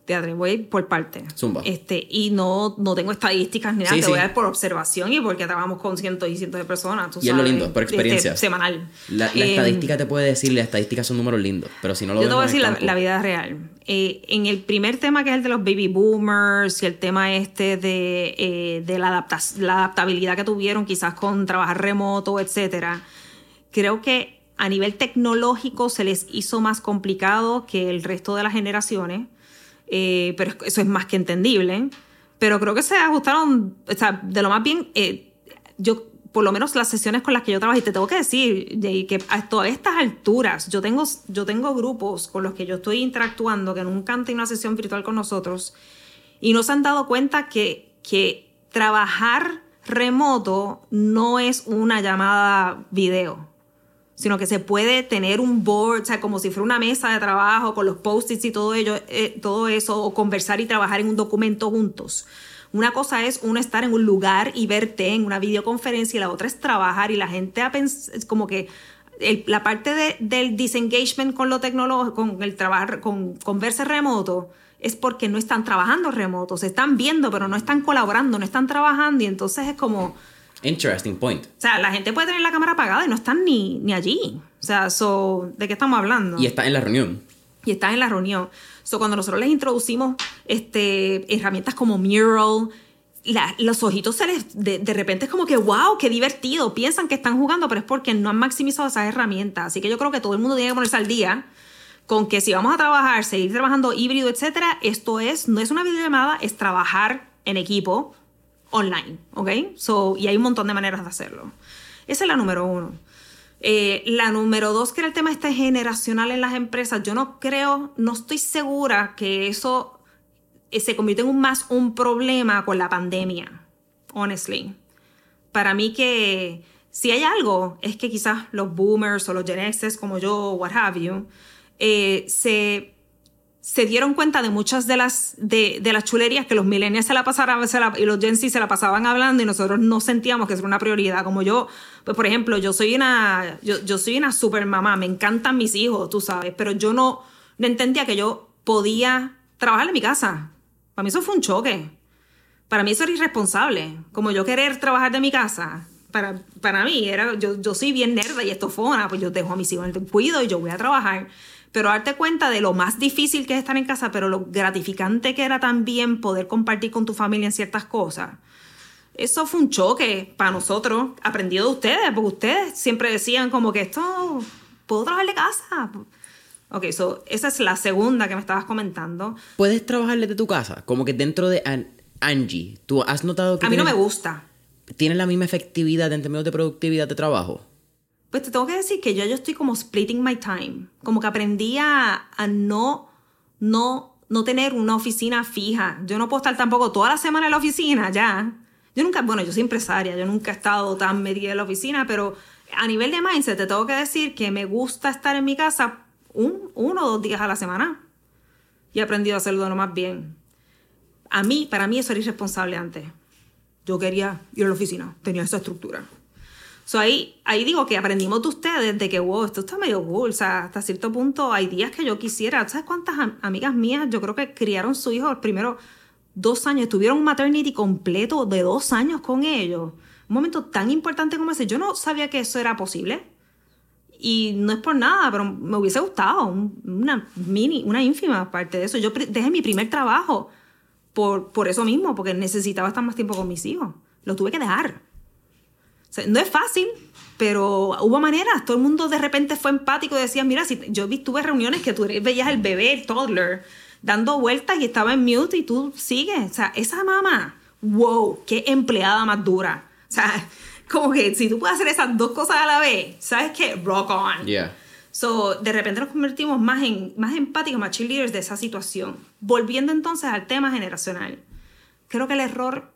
Teatro, voy por parte. Zumba. Este, y no, no tengo estadísticas ni nada, te voy a dar por observación y porque trabajamos con cientos y cientos de personas. y es lo lindo, por este, experiencia. semanal. La, eh, estadística te puede decir, las estadísticas son números lindos, pero si no lo Yo te voy a decir la, vida real. Eh, en el primer tema que es el de los baby boomers y el tema este de, eh, de la, la adaptabilidad que tuvieron quizás con trabajar remoto, etcétera, creo que a nivel tecnológico se les hizo más complicado que el resto de las generaciones eh, pero eso es más que entendible. Pero creo que se ajustaron, o sea, de lo más bien, eh, yo, por lo menos las sesiones con las que yo trabajé, te tengo que decir, que a todas estas alturas, yo tengo, yo tengo grupos con los que yo estoy interactuando que nunca han tenido una sesión virtual con nosotros y nos han dado cuenta que, que trabajar remoto no es una llamada video sino que se puede tener un board, o sea, como si fuera una mesa de trabajo con los post-its y todo, ello, eh, todo eso, o conversar y trabajar en un documento juntos. Una cosa es uno estar en un lugar y verte en una videoconferencia y la otra es trabajar y la gente ha como que la parte de, del disengagement con lo tecnológico, con el trabajo, con, con verse remoto, es porque no están trabajando remoto, se están viendo, pero no están colaborando, no están trabajando y entonces es como Interesting point. O sea, la gente puede tener la cámara apagada y no están ni, ni allí. O sea, so, ¿de qué estamos hablando? Y está en la reunión. Y está en la reunión. So, cuando nosotros les introducimos este, herramientas como Mural, los ojitos se les, de, de, repente es como que, wow, qué divertido. Piensan que están jugando, pero es porque no han maximizado esas herramientas. Así que yo creo que todo el mundo tiene que ponerse al día con que si vamos a trabajar, seguir trabajando híbrido, etcétera, esto es, no es una videollamada, es trabajar en equipo online, ¿ok? So, y hay un montón de maneras de hacerlo. Esa es la número uno. Eh, la número dos, que era el tema este generacional en las empresas, yo no creo, no estoy segura que eso eh, se convierte en un más un problema con la pandemia, honestly. Para mí que si hay algo, es que quizás los boomers o los Gen Xs como yo, what have you, eh, se se dieron cuenta de muchas de las, de, de las chulerías que los millennials se la pasaban y los Gen se la pasaban hablando y nosotros no sentíamos que era una prioridad. Como yo, pues por ejemplo, yo soy una, yo, yo soy una super mamá, me encantan mis hijos, tú sabes, pero yo no, no entendía que yo podía trabajar en mi casa. Para mí eso fue un choque. Para mí eso era irresponsable. Como yo querer trabajar de mi casa para, para mí, era, yo, yo soy bien nerda y estofona, pues yo dejo a mis hijos en el cuido y yo voy a trabajar. Pero darte cuenta de lo más difícil que es estar en casa, pero lo gratificante que era también poder compartir con tu familia en ciertas cosas. Eso fue un choque para nosotros, aprendido de ustedes, porque ustedes siempre decían como que esto, puedo trabajar de casa. Ok, so, esa es la segunda que me estabas comentando. ¿Puedes trabajar desde tu casa? Como que dentro de Angie, ¿tú has notado que... A mí no me gusta. ¿Tiene la misma efectividad en términos de productividad de trabajo? Pues te tengo que decir que yo, yo estoy como splitting my time. Como que aprendí a, no, no, no tener una oficina fija. Yo no puedo estar tampoco toda la semana en la oficina, ya. Yo nunca, bueno, yo soy empresaria, yo nunca he estado tan metida en la oficina, pero a nivel de mindset te tengo que decir que me gusta estar en mi casa un, uno o dos días a la semana. Y he aprendido a hacerlo lo más bien. A mí, para mí eso era irresponsable antes. Yo quería ir a la oficina, tenía esa estructura. So ahí, ahí digo que aprendimos de ustedes de que, wow, esto está medio cool. O sea, hasta cierto punto hay días que yo quisiera. ¿Sabes cuántas amigas mías yo creo que criaron su hijo los primeros dos años? Tuvieron un maternity completo de dos años con ellos. Un momento tan importante como ese. Yo no sabía que eso era posible. Y no es por nada, pero me hubiese gustado una mini, una ínfima parte de eso. Yo dejé mi primer trabajo por, por eso mismo, porque necesitaba estar más tiempo con mis hijos. Lo tuve que dejar no es fácil, pero hubo maneras. Todo el mundo de repente fue empático y decía, mira, si yo vi, tuve reuniones que tú veías el bebé, el toddler, dando vueltas y estaba en mute y tú sigues. O sea, esa mamá, wow, qué empleada más dura. O sea, como que si tú puedes hacer esas dos cosas a la vez, ¿sabes qué? Rock on. Yeah. So, de repente nos convertimos más en más empáticos, más cheerleaders de esa situación. Volviendo entonces al tema generacional. Creo que el error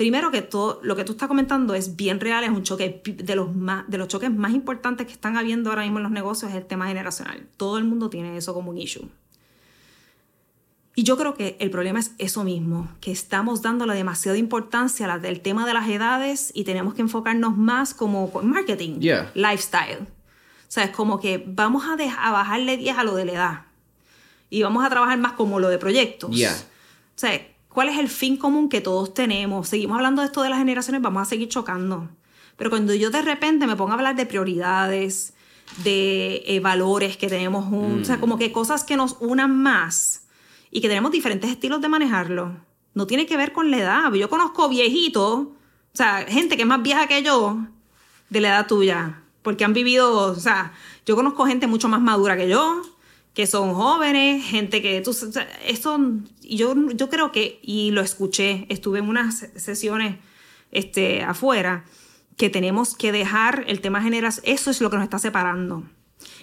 Primero que todo, lo que tú estás comentando es bien real, es un choque de los, más, de los choques más importantes que están habiendo ahora mismo en los negocios, es el tema generacional. Todo el mundo tiene eso como un issue. Y yo creo que el problema es eso mismo, que estamos dándole demasiada importancia al del tema de las edades y tenemos que enfocarnos más como marketing, lifestyle. O sea, es como que vamos a, a bajarle 10 a lo de la edad y vamos a trabajar más como lo de proyectos. Yeah. O sea, ¿Cuál es el fin común que todos tenemos? Seguimos hablando de esto de las generaciones, vamos a seguir chocando. Pero cuando yo de repente me pongo a hablar de prioridades, de eh, valores que tenemos, un, o sea, mm. como que cosas que nos unan más y que tenemos diferentes estilos de manejarlo, no tiene que ver con la edad. Yo conozco viejitos, o sea, gente que es más vieja que yo, de la edad tuya, porque han vivido, o sea, yo conozco gente mucho más madura que yo, que son jóvenes, gente que tú, esto, yo, yo creo que, y lo escuché, estuve en unas sesiones este, afuera, que tenemos que dejar el tema generación, eso es lo que nos está separando.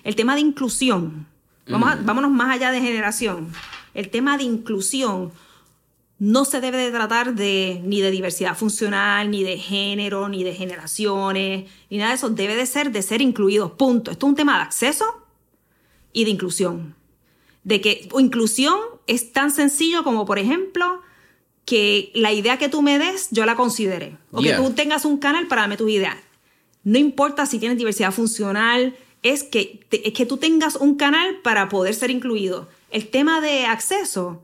El tema de inclusión, vamos vámonos más allá de generación, el tema de inclusión no se debe de tratar de, ni de diversidad funcional, ni de género, ni de generaciones, ni nada de eso, debe de ser de ser incluidos, punto. Esto es un tema de acceso y de inclusión. De que inclusión es tan sencillo como, por ejemplo, que la idea que tú me des, yo la considere. O que tú tengas un canal para darme tu idea. No importa si tienes diversidad funcional, es que, es que tú tengas un canal para poder ser incluido. El tema de acceso,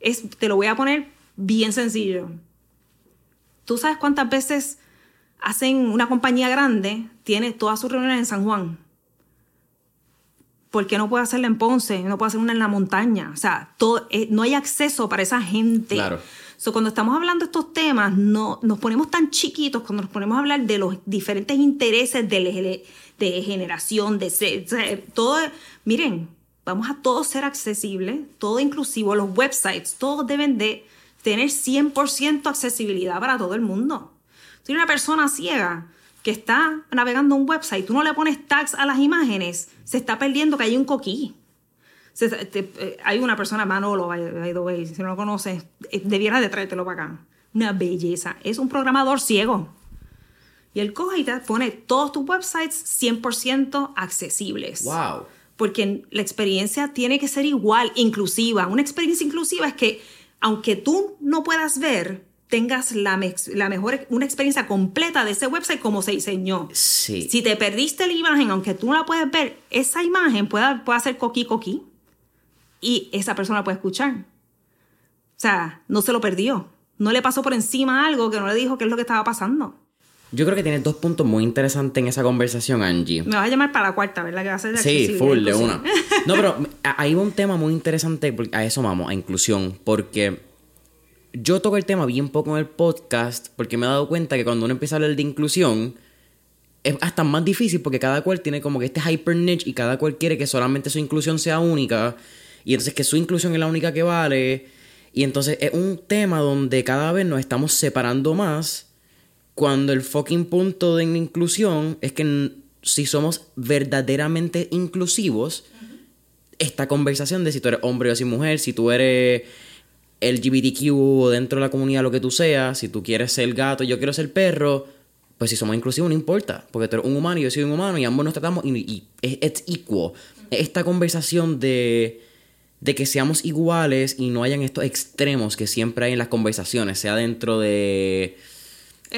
es, te lo voy a poner bien sencillo. ¿Tú sabes cuántas veces hacen una compañía grande, tiene todas sus reuniones en San Juan? ¿Por qué no puede hacerla en Ponce? No puede hacer una en la montaña. O sea, todo, eh, no hay acceso para esa gente. Claro. So, cuando estamos hablando de estos temas, no, nos ponemos tan chiquitos cuando nos ponemos a hablar de los diferentes intereses de, de generación, de ser, todo. Miren, vamos a todos ser accesibles, todo inclusivo, los websites, todos deben de tener 100% accesibilidad para todo el mundo. Si una persona ciega, que está navegando un website, tú no le pones tags a las imágenes, se está perdiendo que hay un coquí. Eh, hay una persona, Manolo, by, the way, si no lo conoces, eh, debiera de traértelo para acá. Una belleza. Es un programador ciego. Y él coge y te pone todos tus websites 100% accesibles. ¡Wow! Porque la experiencia tiene que ser igual, inclusiva. Una experiencia inclusiva es que, aunque tú no puedas ver, tengas la, la, mejor, una experiencia completa de ese website como se diseñó. Sí. Si te perdiste la imagen, aunque tú no la puedes ver, esa imagen puede, puede hacer coqui coqui y esa persona puede escuchar. O sea, no se lo perdió. No le pasó por encima algo que no le dijo qué es lo que estaba pasando. Yo creo que tienes dos puntos muy interesantes en esa conversación, Angie. Me vas a llamar para la cuarta, ¿verdad? Que va a ser Sí, full, de una. No, pero hay un tema muy interesante, a eso vamos, a inclusión, porque yo toco el tema bien poco en el podcast, porque me he dado cuenta que cuando uno empieza a hablar de inclusión, es hasta más difícil porque cada cual tiene como que este hyper niche y cada cual quiere que solamente su inclusión sea única, y entonces que su inclusión es la única que vale. Y entonces es un tema donde cada vez nos estamos separando más cuando el fucking punto de inclusión es que si somos verdaderamente inclusivos, esta conversación de si tú eres hombre o si mujer, si tú eres LGBTQ o dentro de la comunidad lo que tú seas, si tú quieres ser gato y yo quiero ser perro, pues si somos inclusivos no importa, porque tú eres un humano y yo soy un humano y ambos nos tratamos y, es, equal. Esta conversación de de que seamos iguales y no hayan estos extremos que siempre hay en las conversaciones, sea dentro de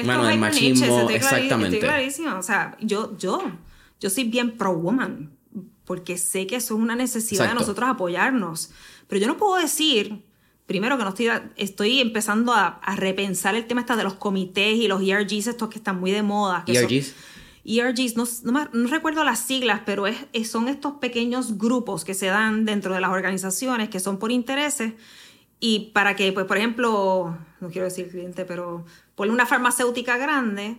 bueno, del machismo, exactamente. clarísimo, o sea, yo yo yo soy bien pro woman porque sé que eso es una necesidad de nosotros apoyarnos, pero yo no puedo decir primero que no estoy, estoy empezando a, repensar el tema de los comités y los ERGs estos que están muy de moda. ERGs. ERGs, no, no, recuerdo las siglas, pero es, son estos pequeños grupos que se dan dentro de las organizaciones que son por intereses y para que, pues, por ejemplo, no quiero decir cliente, pero por una farmacéutica grande,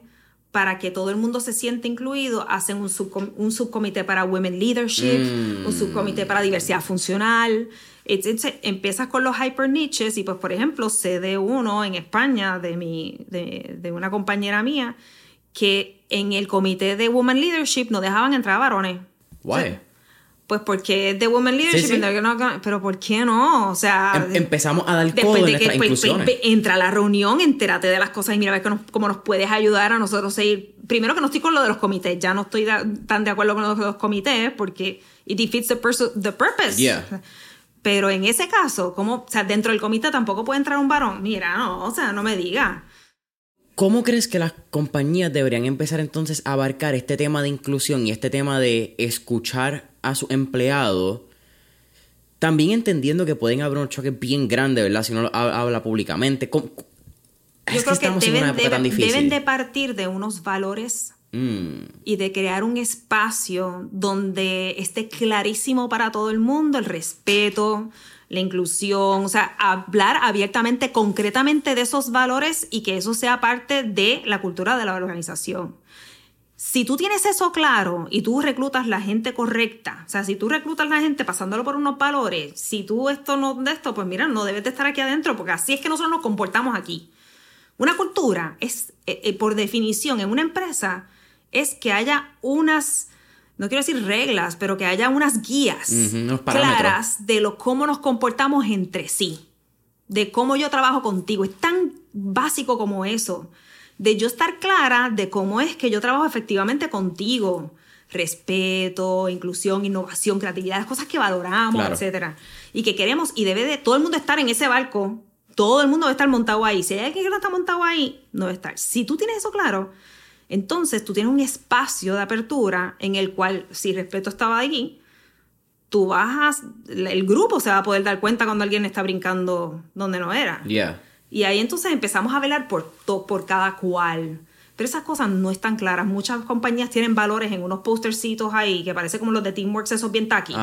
para que todo el mundo se siente incluido, hacen un, un subcomité para Women Leadership, un mm. subcomité para diversidad funcional. Empiezas con los hyper niches y, pues, por ejemplo, CD1 en España de, mi, de, de una compañera mía, que en el comité de Women Leadership no dejaban entrar varones. Why? pues porque es de Women Leadership, pero ¿por qué no? O sea, em, empezamos a dar codo en nuestras pues, entra a la reunión, entérate de las cosas y mira a ver cómo nos puedes ayudar a nosotros seguir. Primero que no estoy con lo de los comités, ya no estoy tan de acuerdo con los, los comités porque it defeats the, the purpose. Yeah. Pero en ese caso, como, o sea, dentro del comité tampoco puede entrar un varón. Mira, no, o sea, no me diga. ¿Cómo crees que las compañías deberían empezar entonces a abarcar este tema de inclusión y este tema de escuchar a su empleado? También entendiendo que pueden haber un choque bien grande, ¿verdad? Si uno lo habla públicamente. Yo creo que, estamos deben, en una época tan difícil. deben de partir de unos valores mm. y de crear un espacio donde esté clarísimo para todo el mundo el respeto, la inclusión, o sea, hablar abiertamente, concretamente de esos valores y que eso sea parte de la cultura de la organización. Si tú tienes eso claro y tú reclutas la gente correcta, o sea, si tú reclutas la gente pasándolo por unos valores, si tú esto no de esto, pues mira, no debes de estar aquí adentro porque así es que nosotros nos comportamos aquí. Una cultura es, eh, eh, por definición, en una empresa, es que haya unas no quiero decir reglas, pero que haya unas guías claras de lo, cómo nos comportamos entre sí, de cómo yo trabajo contigo. Es tan básico como eso, de yo estar clara de cómo es que yo trabajo efectivamente contigo. Respeto, inclusión, innovación, creatividad, las cosas que valoramos, etcétera. Y que queremos, y debe de todo el mundo estar en ese barco, todo el mundo debe estar montado ahí. Si hay alguien que no está montado ahí, no debe estar. Si tú tienes eso claro, entonces tú tienes un espacio de apertura en el cual, si respeto estaba allí, tú vas el grupo se va a poder dar cuenta cuando alguien está brincando donde no era. Y ahí entonces empezamos a velar por, por cada cual. Pero esas cosas no están claras. Muchas compañías tienen valores en unos postercitos ahí que parece como los de Teamworks, esos bien tacky.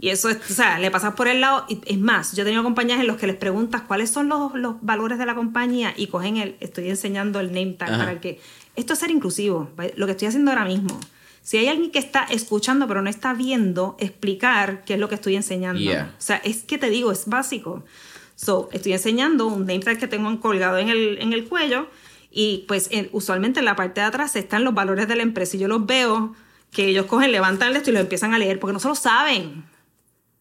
Y eso es, o sea, le pasas por el lado. Es más, yo he tenido compañías en los que les preguntas cuáles son los, los valores de la compañía y cogen el, estoy enseñando el name tag para que esto es ser inclusivo, lo que estoy haciendo ahora mismo. Si hay alguien que está escuchando pero no está viendo, explicar qué es lo que estoy enseñando. O sea, es que te digo, es básico. So, estoy enseñando un name tag que tengo colgado en el, en el cuello y pues usualmente en la parte de atrás están los valores de la empresa y yo los veo que ellos cogen, levantan esto y lo empiezan a leer porque no se lo saben.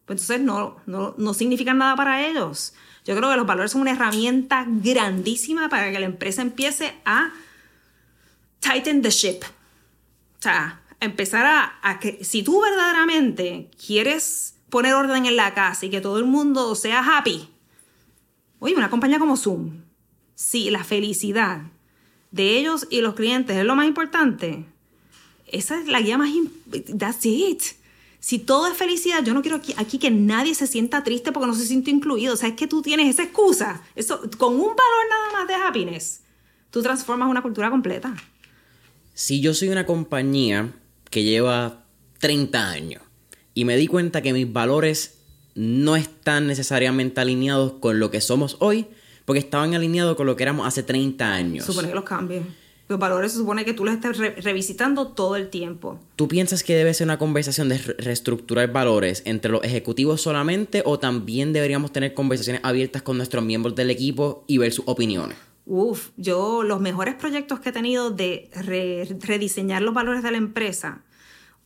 Pues entonces no, no, no significan nada para ellos. Yo creo que los valores son una herramienta grandísima para que la empresa empiece a tighten the ship. O sea, empezar a, que si tú verdaderamente quieres poner orden en la casa y que todo el mundo sea happy, oye, una compañía como Zoom, si la felicidad de ellos y los clientes es lo más importante, esa es la guía más... That's it. Si todo es felicidad, yo no quiero aquí, aquí, que nadie se sienta triste porque no se siente incluido. O sea, es que tú tienes esa excusa. Eso, con un valor nada más de happiness, tú transformas una cultura completa. Si yo soy una compañía que lleva 30 años y me di cuenta que mis valores no están necesariamente alineados con lo que somos hoy, porque estaban alineados con lo que éramos hace 30 años. Supone que los cambien. Los valores se supone que tú los estás revisitando todo el tiempo. ¿Tú piensas que debe ser una conversación de reestructurar valores entre los ejecutivos solamente o también deberíamos tener conversaciones abiertas con nuestros miembros del equipo y ver sus opiniones? Uf, yo los mejores proyectos que he tenido de rediseñar los valores de la empresa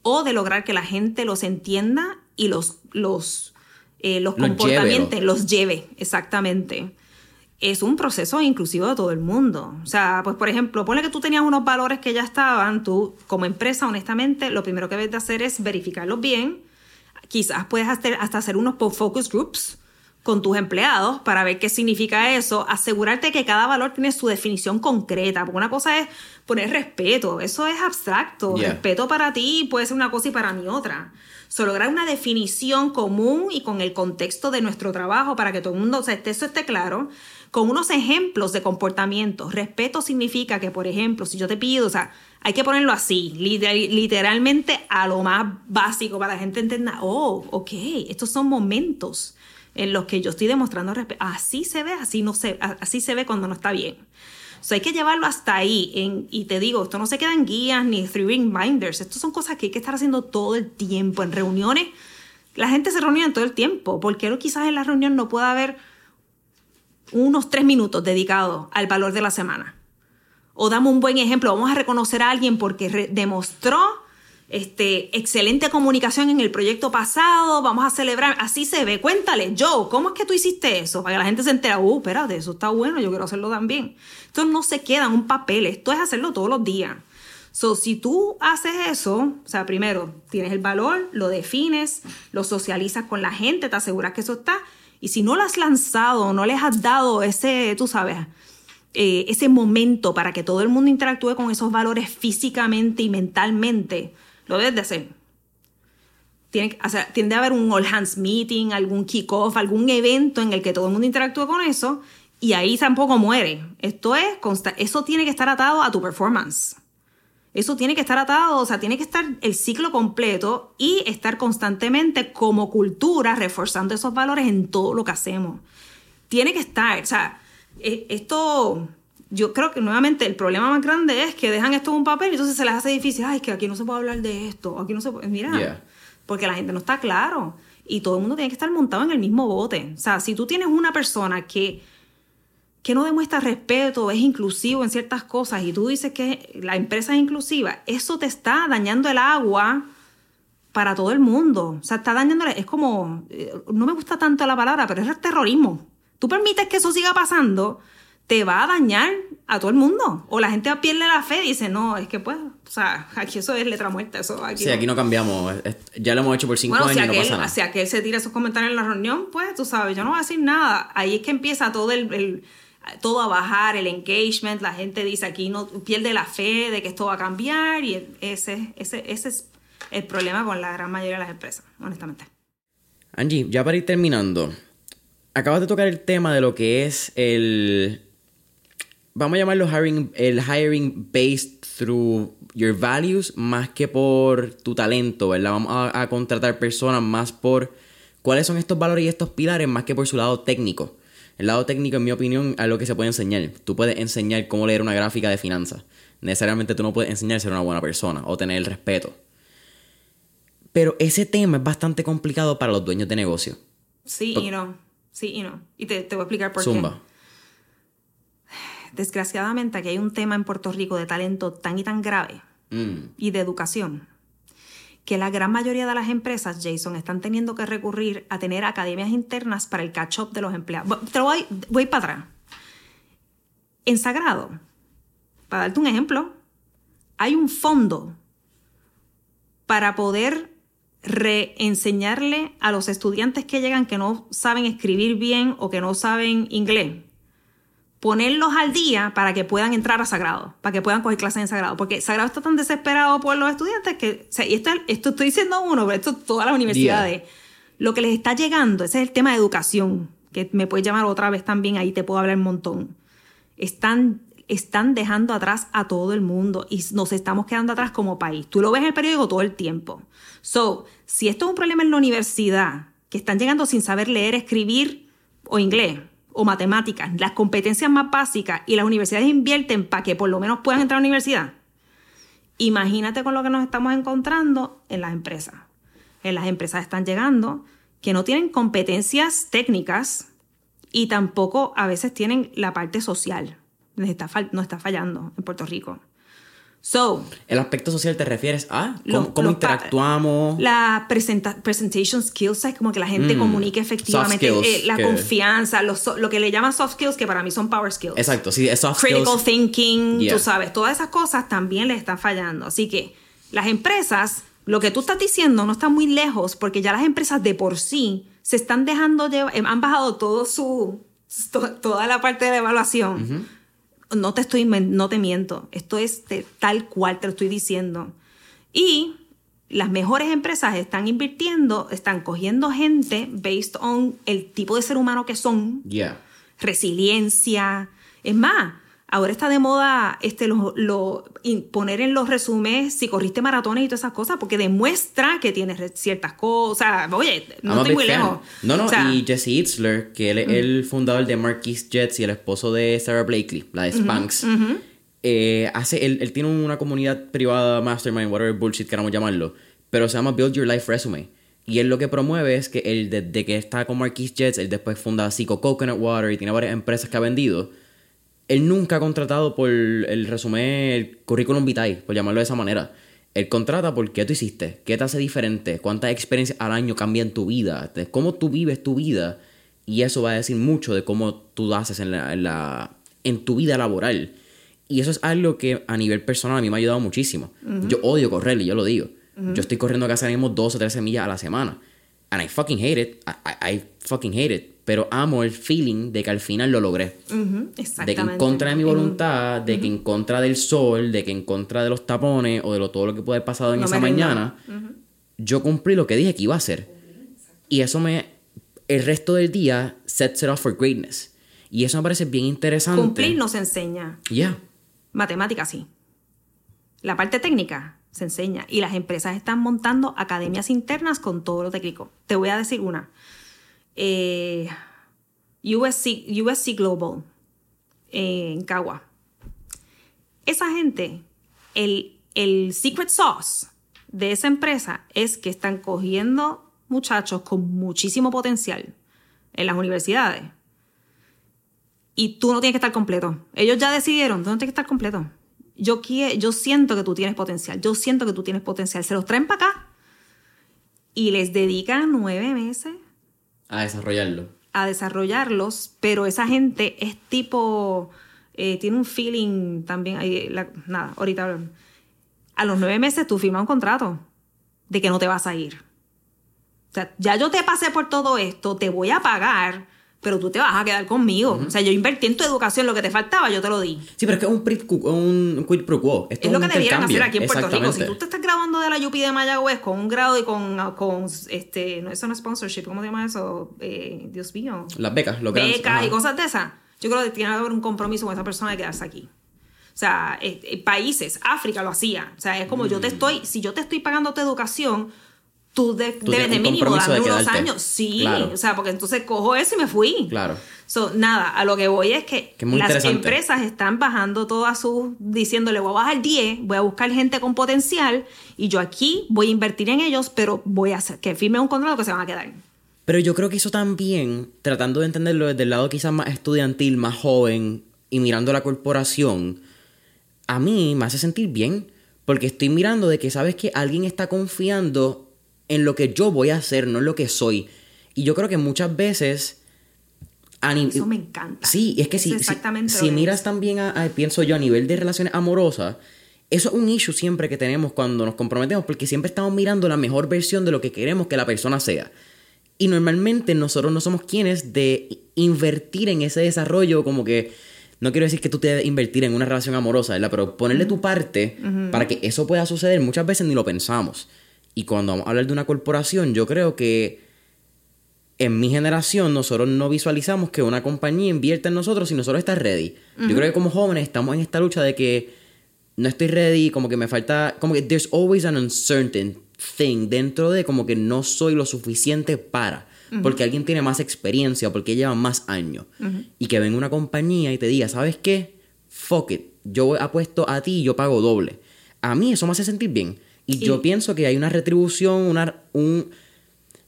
o de lograr que la gente los entienda y los, los, eh, los, comportamientos los lleve, exactamente es un proceso inclusivo de todo el mundo. O sea, pues por ejemplo, pone que tú tenías unos valores que ya estaban, tú como empresa, honestamente, lo primero que debes de hacer es verificarlos bien. Quizás puedes hacer, hasta hacer unos focus groups con tus empleados para ver qué significa eso, asegurarte que cada valor tiene su definición concreta, porque una cosa es poner respeto, eso es abstracto, respeto para ti puede ser una cosa y para mí otra. So, lograr una definición común y con el contexto de nuestro trabajo para que todo el mundo, o sea, eso esté claro con unos ejemplos de comportamiento. Respeto significa que, por ejemplo, si yo te pido, o sea, hay que ponerlo así, literalmente a lo más básico para que la gente entienda, oh, ok, estos son momentos en los que yo estoy demostrando respeto. Así se ve, así no se, así se ve cuando no está bien. O sea, hay que llevarlo hasta ahí. En, y te digo, esto no se queda en guías ni three ring binders. Esto son cosas que hay que estar haciendo todo el tiempo. En reuniones, la gente se reúne todo el tiempo. Porque quizás en la reunión no pueda haber unos tres minutos dedicados al valor de la semana. O damos un buen ejemplo, vamos a reconocer a alguien porque demostró este, excelente comunicación en el proyecto pasado, vamos a celebrar, así se ve, cuéntale, Joe, ¿cómo es que tú hiciste eso? Para que la gente se entere, uh, espérate, eso está bueno, yo quiero hacerlo también. Esto no se queda en un papel, esto es hacerlo todos los días. So, si tú haces eso, o sea, primero tienes el valor, lo defines, lo socializas con la gente, te aseguras que eso está, y si no lo has lanzado, no les has dado ese, tú sabes, eh, ese momento para que todo el mundo interactúe con esos valores físicamente y mentalmente, lo debes de hacer. Tiene, o sea, tiende a haber un all hands meeting, algún kickoff, algún evento en el que todo el mundo interactúe con eso y ahí tampoco muere. Esto es, eso tiene que estar atado a tu performance. Eso tiene que estar atado, o sea, tiene que estar el ciclo completo y estar constantemente como cultura reforzando esos valores en todo lo que hacemos. Tiene que estar, o sea, e, esto, yo creo que nuevamente el problema más grande es que dejan esto en un papel y entonces se les hace difícil, ay, es que aquí no se puede hablar de esto, aquí no se puede, mira, porque la gente no está claro y todo el mundo tiene que estar montado en el mismo bote. O sea, si tú tienes una persona que que no demuestra respeto, es inclusivo en ciertas cosas y tú dices que la empresa es inclusiva, eso te está dañando el agua para todo el mundo. O sea, está dañándole, es como, eh, no me gusta tanto la palabra, pero es el terrorismo. Tú permites que eso siga pasando, te va a dañar a todo el mundo. O la gente pierde la fe y dice, no, es que pues, o sea, aquí eso es letra muerta. Eso aquí sí, aquí no cambiamos. Ya lo hemos hecho por cinco años y no pasa nada. Si aquel se tira esos comentarios en la reunión, pues tú sabes, yo no voy a decir nada. Ahí es que empieza todo el todo a bajar, el engagement, la gente dice aquí no pierde la fe de que esto va a cambiar y ese, ese, ese es el problema con la gran mayoría de las empresas, honestamente. Angie, ya para ir terminando, acabas de tocar el tema de lo que es el, vamos a llamarlo hiring, el hiring based through your values más que por tu talento, ¿verdad? Vamos a, a contratar personas más por cuáles son estos valores y estos pilares más que por su lado técnico. El lado técnico, en mi opinión, es lo que se puede enseñar. Tú puedes enseñar cómo leer una gráfica de finanzas. Necesariamente tú no puedes enseñar a ser una buena persona o tener el respeto. Pero ese tema es bastante complicado para los dueños de negocio. Sí y no. Sí y no. Y te, voy a explicar por Zumba. qué. Desgraciadamente aquí hay un tema en Puerto Rico de talento tan y tan grave mm. y de educación que la gran mayoría de las empresas, Jason, están teniendo que recurrir a tener academias internas para el catch-up de los empleados. Te voy, voy para atrás. En Sagrado, para darte un ejemplo, hay un fondo para poder reenseñarle a los estudiantes que llegan que no saben escribir bien o que no saben inglés ponerlos al día para que puedan entrar a Sagrado, para que puedan coger clases en Sagrado, porque Sagrado está tan desesperado por los estudiantes que, o sea, y esto, esto estoy diciendo uno, pero esto todas las universidades, lo que les está llegando, ese es el tema de educación, que me puedes llamar otra vez también, ahí te puedo hablar un montón. Están, están dejando atrás a todo el mundo y nos estamos quedando atrás como país. Tú lo ves en el periódico todo el tiempo. So, si esto es un problema en la universidad, que están llegando sin saber leer, escribir o inglés o matemáticas, las competencias más básicas, y las universidades invierten para que por lo menos puedan entrar a la universidad, imagínate con lo que nos estamos encontrando en las empresas. En las empresas están llegando que no tienen competencias técnicas y tampoco a veces tienen la parte social. nos está, no está fallando en Puerto Rico. So, ¿El aspecto social te refieres a cómo, interactuamos? La presentation skills, es como que la gente mm, comunique efectivamente, eh, la confianza, lo que le llaman soft skills, que para mí son power skills. Exacto, sí, soft Critical thinking, tú sabes, todas esas cosas también le están fallando. Así que las empresas, lo que tú estás diciendo no está muy lejos, porque ya las empresas de por sí se están dejando llevar, han bajado todo su, toda la parte de la evaluación no te estoy, no te miento, esto es tal cual te lo estoy diciendo. Y las mejores empresas están invirtiendo, están cogiendo gente based on el tipo de ser humano que son, resiliencia. Es más, Ahora está de moda este, lo, poner en los resúmenes si corriste maratones y todas esas cosas, porque demuestra que tienes ciertas cosas. Oye, no estoy muy lejos. No, no, y Jesse Itzler, que él es el fundador de Marquis Jets y el esposo de Sarah Blakely, la de Spanx. Eh, hace, él, tiene una comunidad privada, mastermind, whatever bullshit queramos llamarlo, pero se llama Build Your Life Resume. Y él lo que promueve es que él, desde que está con Marquis Jets, él después funda Psycho Coconut Water y tiene varias empresas que ha vendido él nunca ha contratado por el resumen, el currículum vitae, por llamarlo de esa manera. Él contrata por qué tú hiciste, qué te hace diferente, cuántas experiencias al año cambian tu vida, cómo tú vives tu vida. Y eso va a decir mucho de cómo tú haces en, la, en, tu vida laboral. Y eso es algo que a nivel personal a mí me ha ayudado muchísimo. Yo odio correr y yo lo digo. Yo estoy corriendo casi mismo dos o tres millas a la semana. And I fucking hate it. I fucking hate it pero amo el feeling de que al final lo logré. de que en contra de mi voluntad, de que en contra del sol, de que en contra de los tapones o de lo, todo lo que puede haber pasado en esa mañana, yo cumplí lo que dije que iba a hacer. Y eso me, el resto del día, sets it off for greatness. Y eso me parece bien interesante. Cumplir nos enseña. Ya. Matemática sí. La parte técnica se enseña. Y las empresas están montando academias internas con todo lo técnico. Te voy a decir una eh, USC, USC Global en Cagua. Esa gente, el, el secret sauce de esa empresa es que están cogiendo muchachos con muchísimo potencial en las universidades. Y tú no tienes que estar completo. Ellos ya decidieron, tú no tienes que estar completo. Yo, yo siento que tú tienes potencial, yo siento que tú tienes potencial. Se los traen para acá y les dedican nueve meses a desarrollarlo. A desarrollarlos, pero esa gente es tipo, eh, tiene un feeling también, nada, ahorita a los nueve meses tú firmas un contrato de que no te vas a ir. O sea, ya yo te pasé por todo esto, te voy a pagar pero tú te vas a quedar conmigo. O sea, yo invertí en tu educación, lo que te faltaba, yo te lo di. Sí, pero es que es un, un quid pro quo. es, lo que debieran hacer aquí en Puerto Rico. Si tú te estás graduando de la UPI de Mayagüez con un grado y con, con este, no, eso no es sponsorship, ¿cómo se llama eso? Eh, Dios mío. Las becas, lo que Becas y cosas de esas. Yo creo que tiene que haber un compromiso con esa persona de quedarse aquí. O sea, eh, eh, países, África lo hacía. O sea, es como yo te mm. estoy, si yo te estoy pagando tu educación, tú, debes de mínimo darme unos años. Sí, o sea, porque entonces cojo eso y me fui. Claro. So, nada, a lo que voy es que, las empresas están bajando todas sus, diciéndole voy a bajar 10, voy a buscar gente con potencial y yo aquí voy a invertir en ellos, pero voy a hacer que firme un contrato que se van a quedar. Pero yo creo que eso también, tratando de entenderlo desde el lado quizás más estudiantil, más joven y mirando la corporación, a mí me hace sentir bien. Porque estoy mirando de que sabes que alguien está confiando en lo que yo voy a hacer, no en lo que soy. Y yo creo que muchas veces... Eso me encanta. Sí, es que si, si, miras también, a, pienso yo, a nivel de relaciones amorosas, eso es un issue siempre que tenemos cuando nos comprometemos, porque siempre estamos mirando la mejor versión de lo que queremos que la persona sea. Y normalmente nosotros no somos quienes de invertir en ese desarrollo, como que no quiero decir que tú te debes invertir en una relación amorosa, ¿verdad? Pero ponerle tu parte para que eso pueda suceder, muchas veces ni lo pensamos. Y cuando vamos a hablar de una corporación, yo creo que en mi generación nosotros no visualizamos que una compañía invierta en nosotros si nosotros estamos ready. Yo creo que como jóvenes estamos en esta lucha de que no estoy ready, como que me falta, como que there's always an uncertain thing dentro de como que no soy lo suficiente para. Porque alguien tiene más experiencia, porque lleva más años. Y que venga una compañía y te diga, ¿sabes qué? Fuck it. Yo apuesto a ti y yo pago doble. A mí eso me hace sentir bien. Y, yo pienso que hay una retribución, una, un...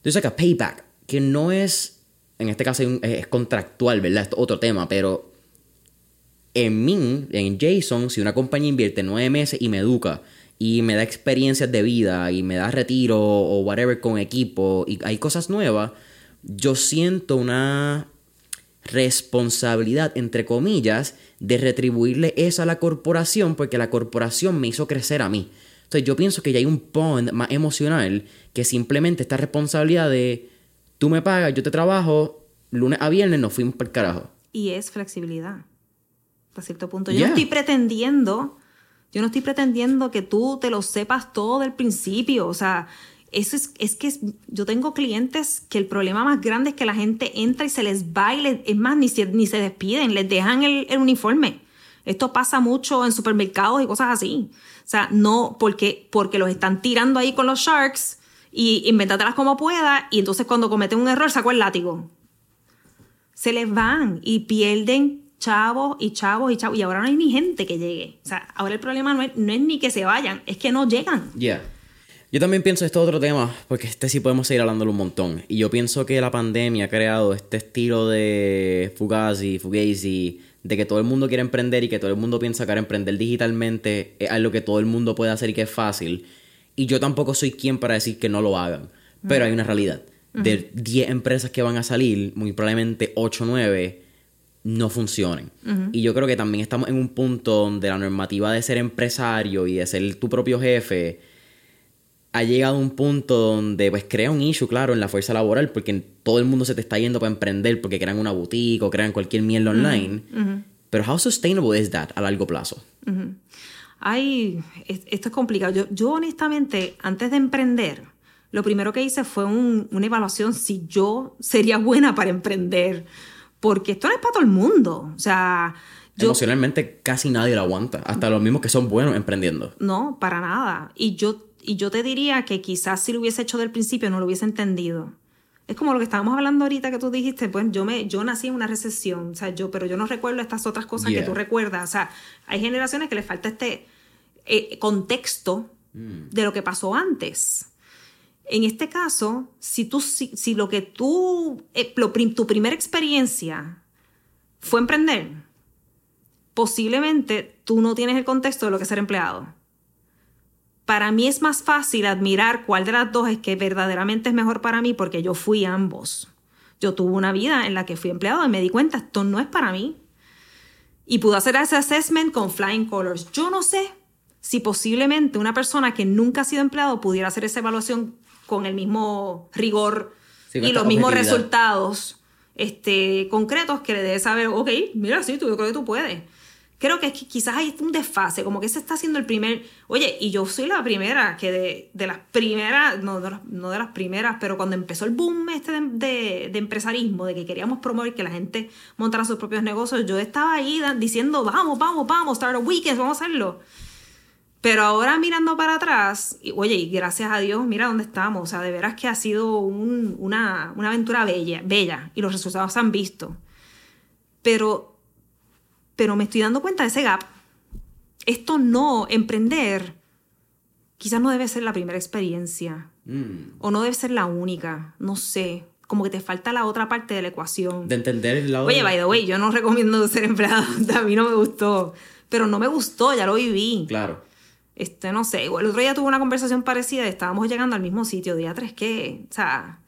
Like a payback que no es, en este caso es contractual, ¿verdad? Es otro tema, pero en mí, en Jason, si una compañía invierte nueve meses y me educa y me da experiencias de vida y me da retiro o whatever con equipo y hay cosas nuevas, yo siento una responsabilidad, entre comillas, de retribuirle eso a la corporación porque la corporación me hizo crecer a mí. Entonces yo pienso que ya hay un bond más emocional que simplemente esta responsabilidad de Tú me pagas, yo te trabajo, lunes a viernes nos fuimos por carajo. Y es flexibilidad, a cierto punto. Yo no estoy pretendiendo, yo no estoy pretendiendo que tú te lo sepas todo del principio, o sea, eso es, es que yo tengo clientes que el problema más grande es que la gente entra y se les va y es más, ni se, ni se despiden, les dejan el, el uniforme. Esto pasa mucho en supermercados y cosas así. O sea, no porque, porque los están tirando ahí con los sharks, y invéntatelas como pueda y entonces cuando cometen un error saco el látigo. Se les van y pierden chavos y chavos y chavos y ahora no hay ni gente que llegue. O sea, ahora el problema no es, no es ni que se vayan, es que no llegan. Ya. Yo también pienso esto otro tema, porque este sí podemos seguir hablándolo un montón. Y yo pienso que la pandemia ha creado este estilo de Fugazi, Fugazi, de que todo el mundo quiere emprender y que todo el mundo piensa que emprender digitalmente es algo que todo el mundo puede hacer y que es fácil. Y yo tampoco soy quien para decir que no lo hagan. Pero hay una realidad. De 10 empresas que van a salir, muy probablemente 8 o 9 no funcionen. Y yo creo que también estamos en un punto donde la normativa de ser empresario y de ser tu propio jefe ha llegado a un punto donde pues crea un issue, claro, en la fuerza laboral, porque todo el mundo se te está yendo para emprender porque crean una boutique o crean cualquier mierda online. Pero how sustainable is that a largo plazo? ay, esto es complicado. Yo, honestamente, antes de emprender, lo primero que hice fue una evaluación si yo sería buena para emprender, porque esto no es para todo el mundo. O sea, Emocionalmente casi nadie lo aguanta, hasta los mismos que son buenos emprendiendo. No, para nada. Y yo, y yo te diría que quizás si lo hubiese hecho del principio no lo hubiese entendido. Es como lo que estábamos hablando ahorita que tú dijiste, pues yo me yo nací en una recesión, o sea, yo pero yo no recuerdo estas otras cosas que tú recuerdas, o sea, hay generaciones que les falta este eh, contexto mm. de lo que pasó antes. En este caso, si, tú, si, lo que tú, eh, tu primera experiencia fue emprender, posiblemente tú no tienes el contexto de lo que es ser empleado. Para mí es más fácil admirar cuál de las dos es que verdaderamente es mejor para mí porque yo fui ambos. Yo tuve una vida en la que fui empleado y me di cuenta, esto no es para mí. Y pude hacer ese assessment con flying colors. Yo no sé si posiblemente una persona que nunca ha sido empleado pudiera hacer esa evaluación con el mismo rigor y los mismos resultados este, concretos que le debe saber, ok, mira, sí, tú, yo creo que tú puedes. Creo que, quizás hay un desfase, como que se está haciendo el primer, oye, y yo soy la primera, que de, las primeras, no de las, no de las primeras, pero cuando empezó el boom este de, empresarismo, de que queríamos promover que la gente montara sus propios negocios, yo estaba ahí diciendo, vamos, vamos, vamos, start a weekend, vamos a hacerlo. Pero ahora mirando para atrás, oye, y gracias a Dios, mira dónde estamos. O sea, de veras que ha sido una, aventura bella, bella, y los resultados se han visto. Pero, pero me estoy dando cuenta de ese gap. Esto no, emprender, quizás no debe ser la primera experiencia. Mm. O no debe ser la única, no sé. Como que te falta la otra parte de la ecuación. De entender el lado. Oye, by the way, yo no recomiendo ser empleado. a mí no me gustó. Pero no me gustó, ya lo viví. Claro este, no sé, el otro día tuve una conversación parecida, estábamos llegando al mismo sitio, día tres que, o sea,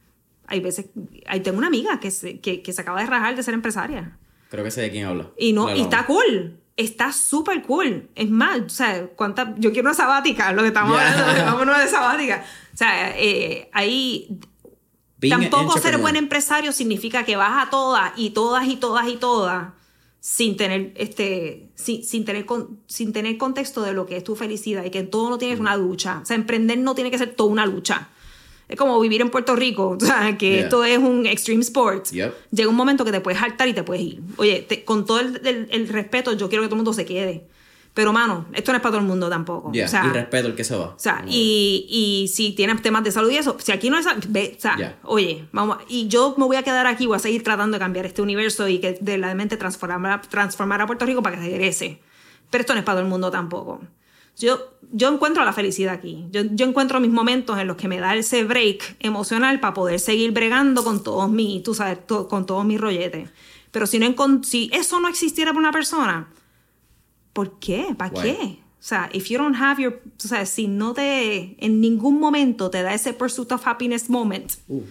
hay veces, ahí tengo una amiga que se, que, se acaba de rajar de ser empresaria. Creo que sé de quién habla. Y no, y está cool, está súper cool. Es más, o sea, cuánta, yo quiero una sabática, lo que estamos hablando, vámonos de sabática. O sea, eh, ahí... Tampoco ser buen empresario significa que vas a todas y todas y todas y todas sin tener este sin, sin tener sin tener contexto de lo que es tu felicidad y que todo no tiene una lucha o sea emprender no tiene que ser toda una lucha es como vivir en Puerto Rico, o sea, que esto es un extreme sport. Llega un momento que te puedes saltar y te puedes ir. Oye, con todo el, respeto, yo quiero que todo el mundo se quede. Pero, mano, esto no es para todo el mundo tampoco. y respeto el que se va. O sea, y, y, si tienes temas de salud y eso, si aquí no es... Ve, o sea, oye, vamos... Y yo me voy a quedar aquí, voy a seguir tratando de cambiar este universo y que de la mente transformar, transformar a Puerto Rico para que regrese. Pero esto no es para todo el mundo tampoco. Yo, yo encuentro la felicidad aquí. Yo, yo, encuentro mis momentos en los que me da ese break emocional para poder seguir bregando con todos mis, tú sabes, con todos mis rolletes. Pero si, no, si eso no existiera para una persona, ¿por qué? ¿Para qué? O sea, if you don't have your, o sea, si no te, en ningún momento te da ese pursuit of happiness moment. Uh,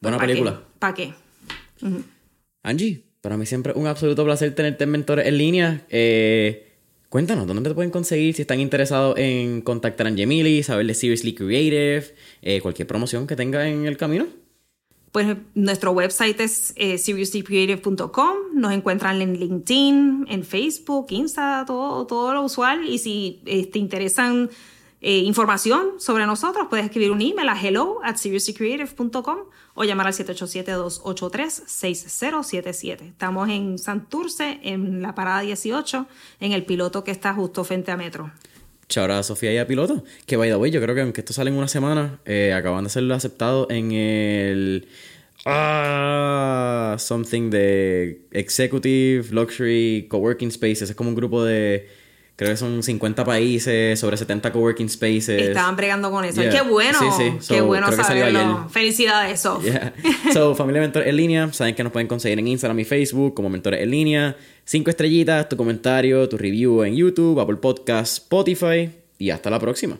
buena película. ¿Para qué? Angie, para mí siempre un absoluto placer tenerte en Mentores en línea. Eh, Cuéntanos, ¿dónde te pueden conseguir si están interesados en contactar a Angemili, saber de Seriously Creative, eh, cualquier promoción que tenga en el camino? Pues nuestro website es eh, seriouslycreative.com, nos encuentran en LinkedIn, en Facebook, Insta, todo, todo lo usual. Y si eh, te interesan eh, información sobre nosotros, puedes escribir un email a hello at seriouslycreative.com o llamar al 787-283-6077. Estamos en Santurce, en la parada 18, en el piloto que está justo frente a Metro. Chao Sofía y a piloto. Que by the way, yo creo que aunque esto sale en una semana, eh, acaban de ser aceptados en el. Ah, something de Executive Luxury Coworking Spaces. Es como un grupo de creo que son 50 países, sobre 70 coworking spaces. Estaban bregando con eso. Qué bueno. Sí, sí. Qué bueno saberlo. Felicidades, Sof. So, familia Mentores en línea, saben que nos pueden conseguir en Instagram y Facebook como Mentores en línea. Cinco estrellitas, tu comentario, tu review en YouTube, Apple Podcasts, Spotify y hasta la próxima.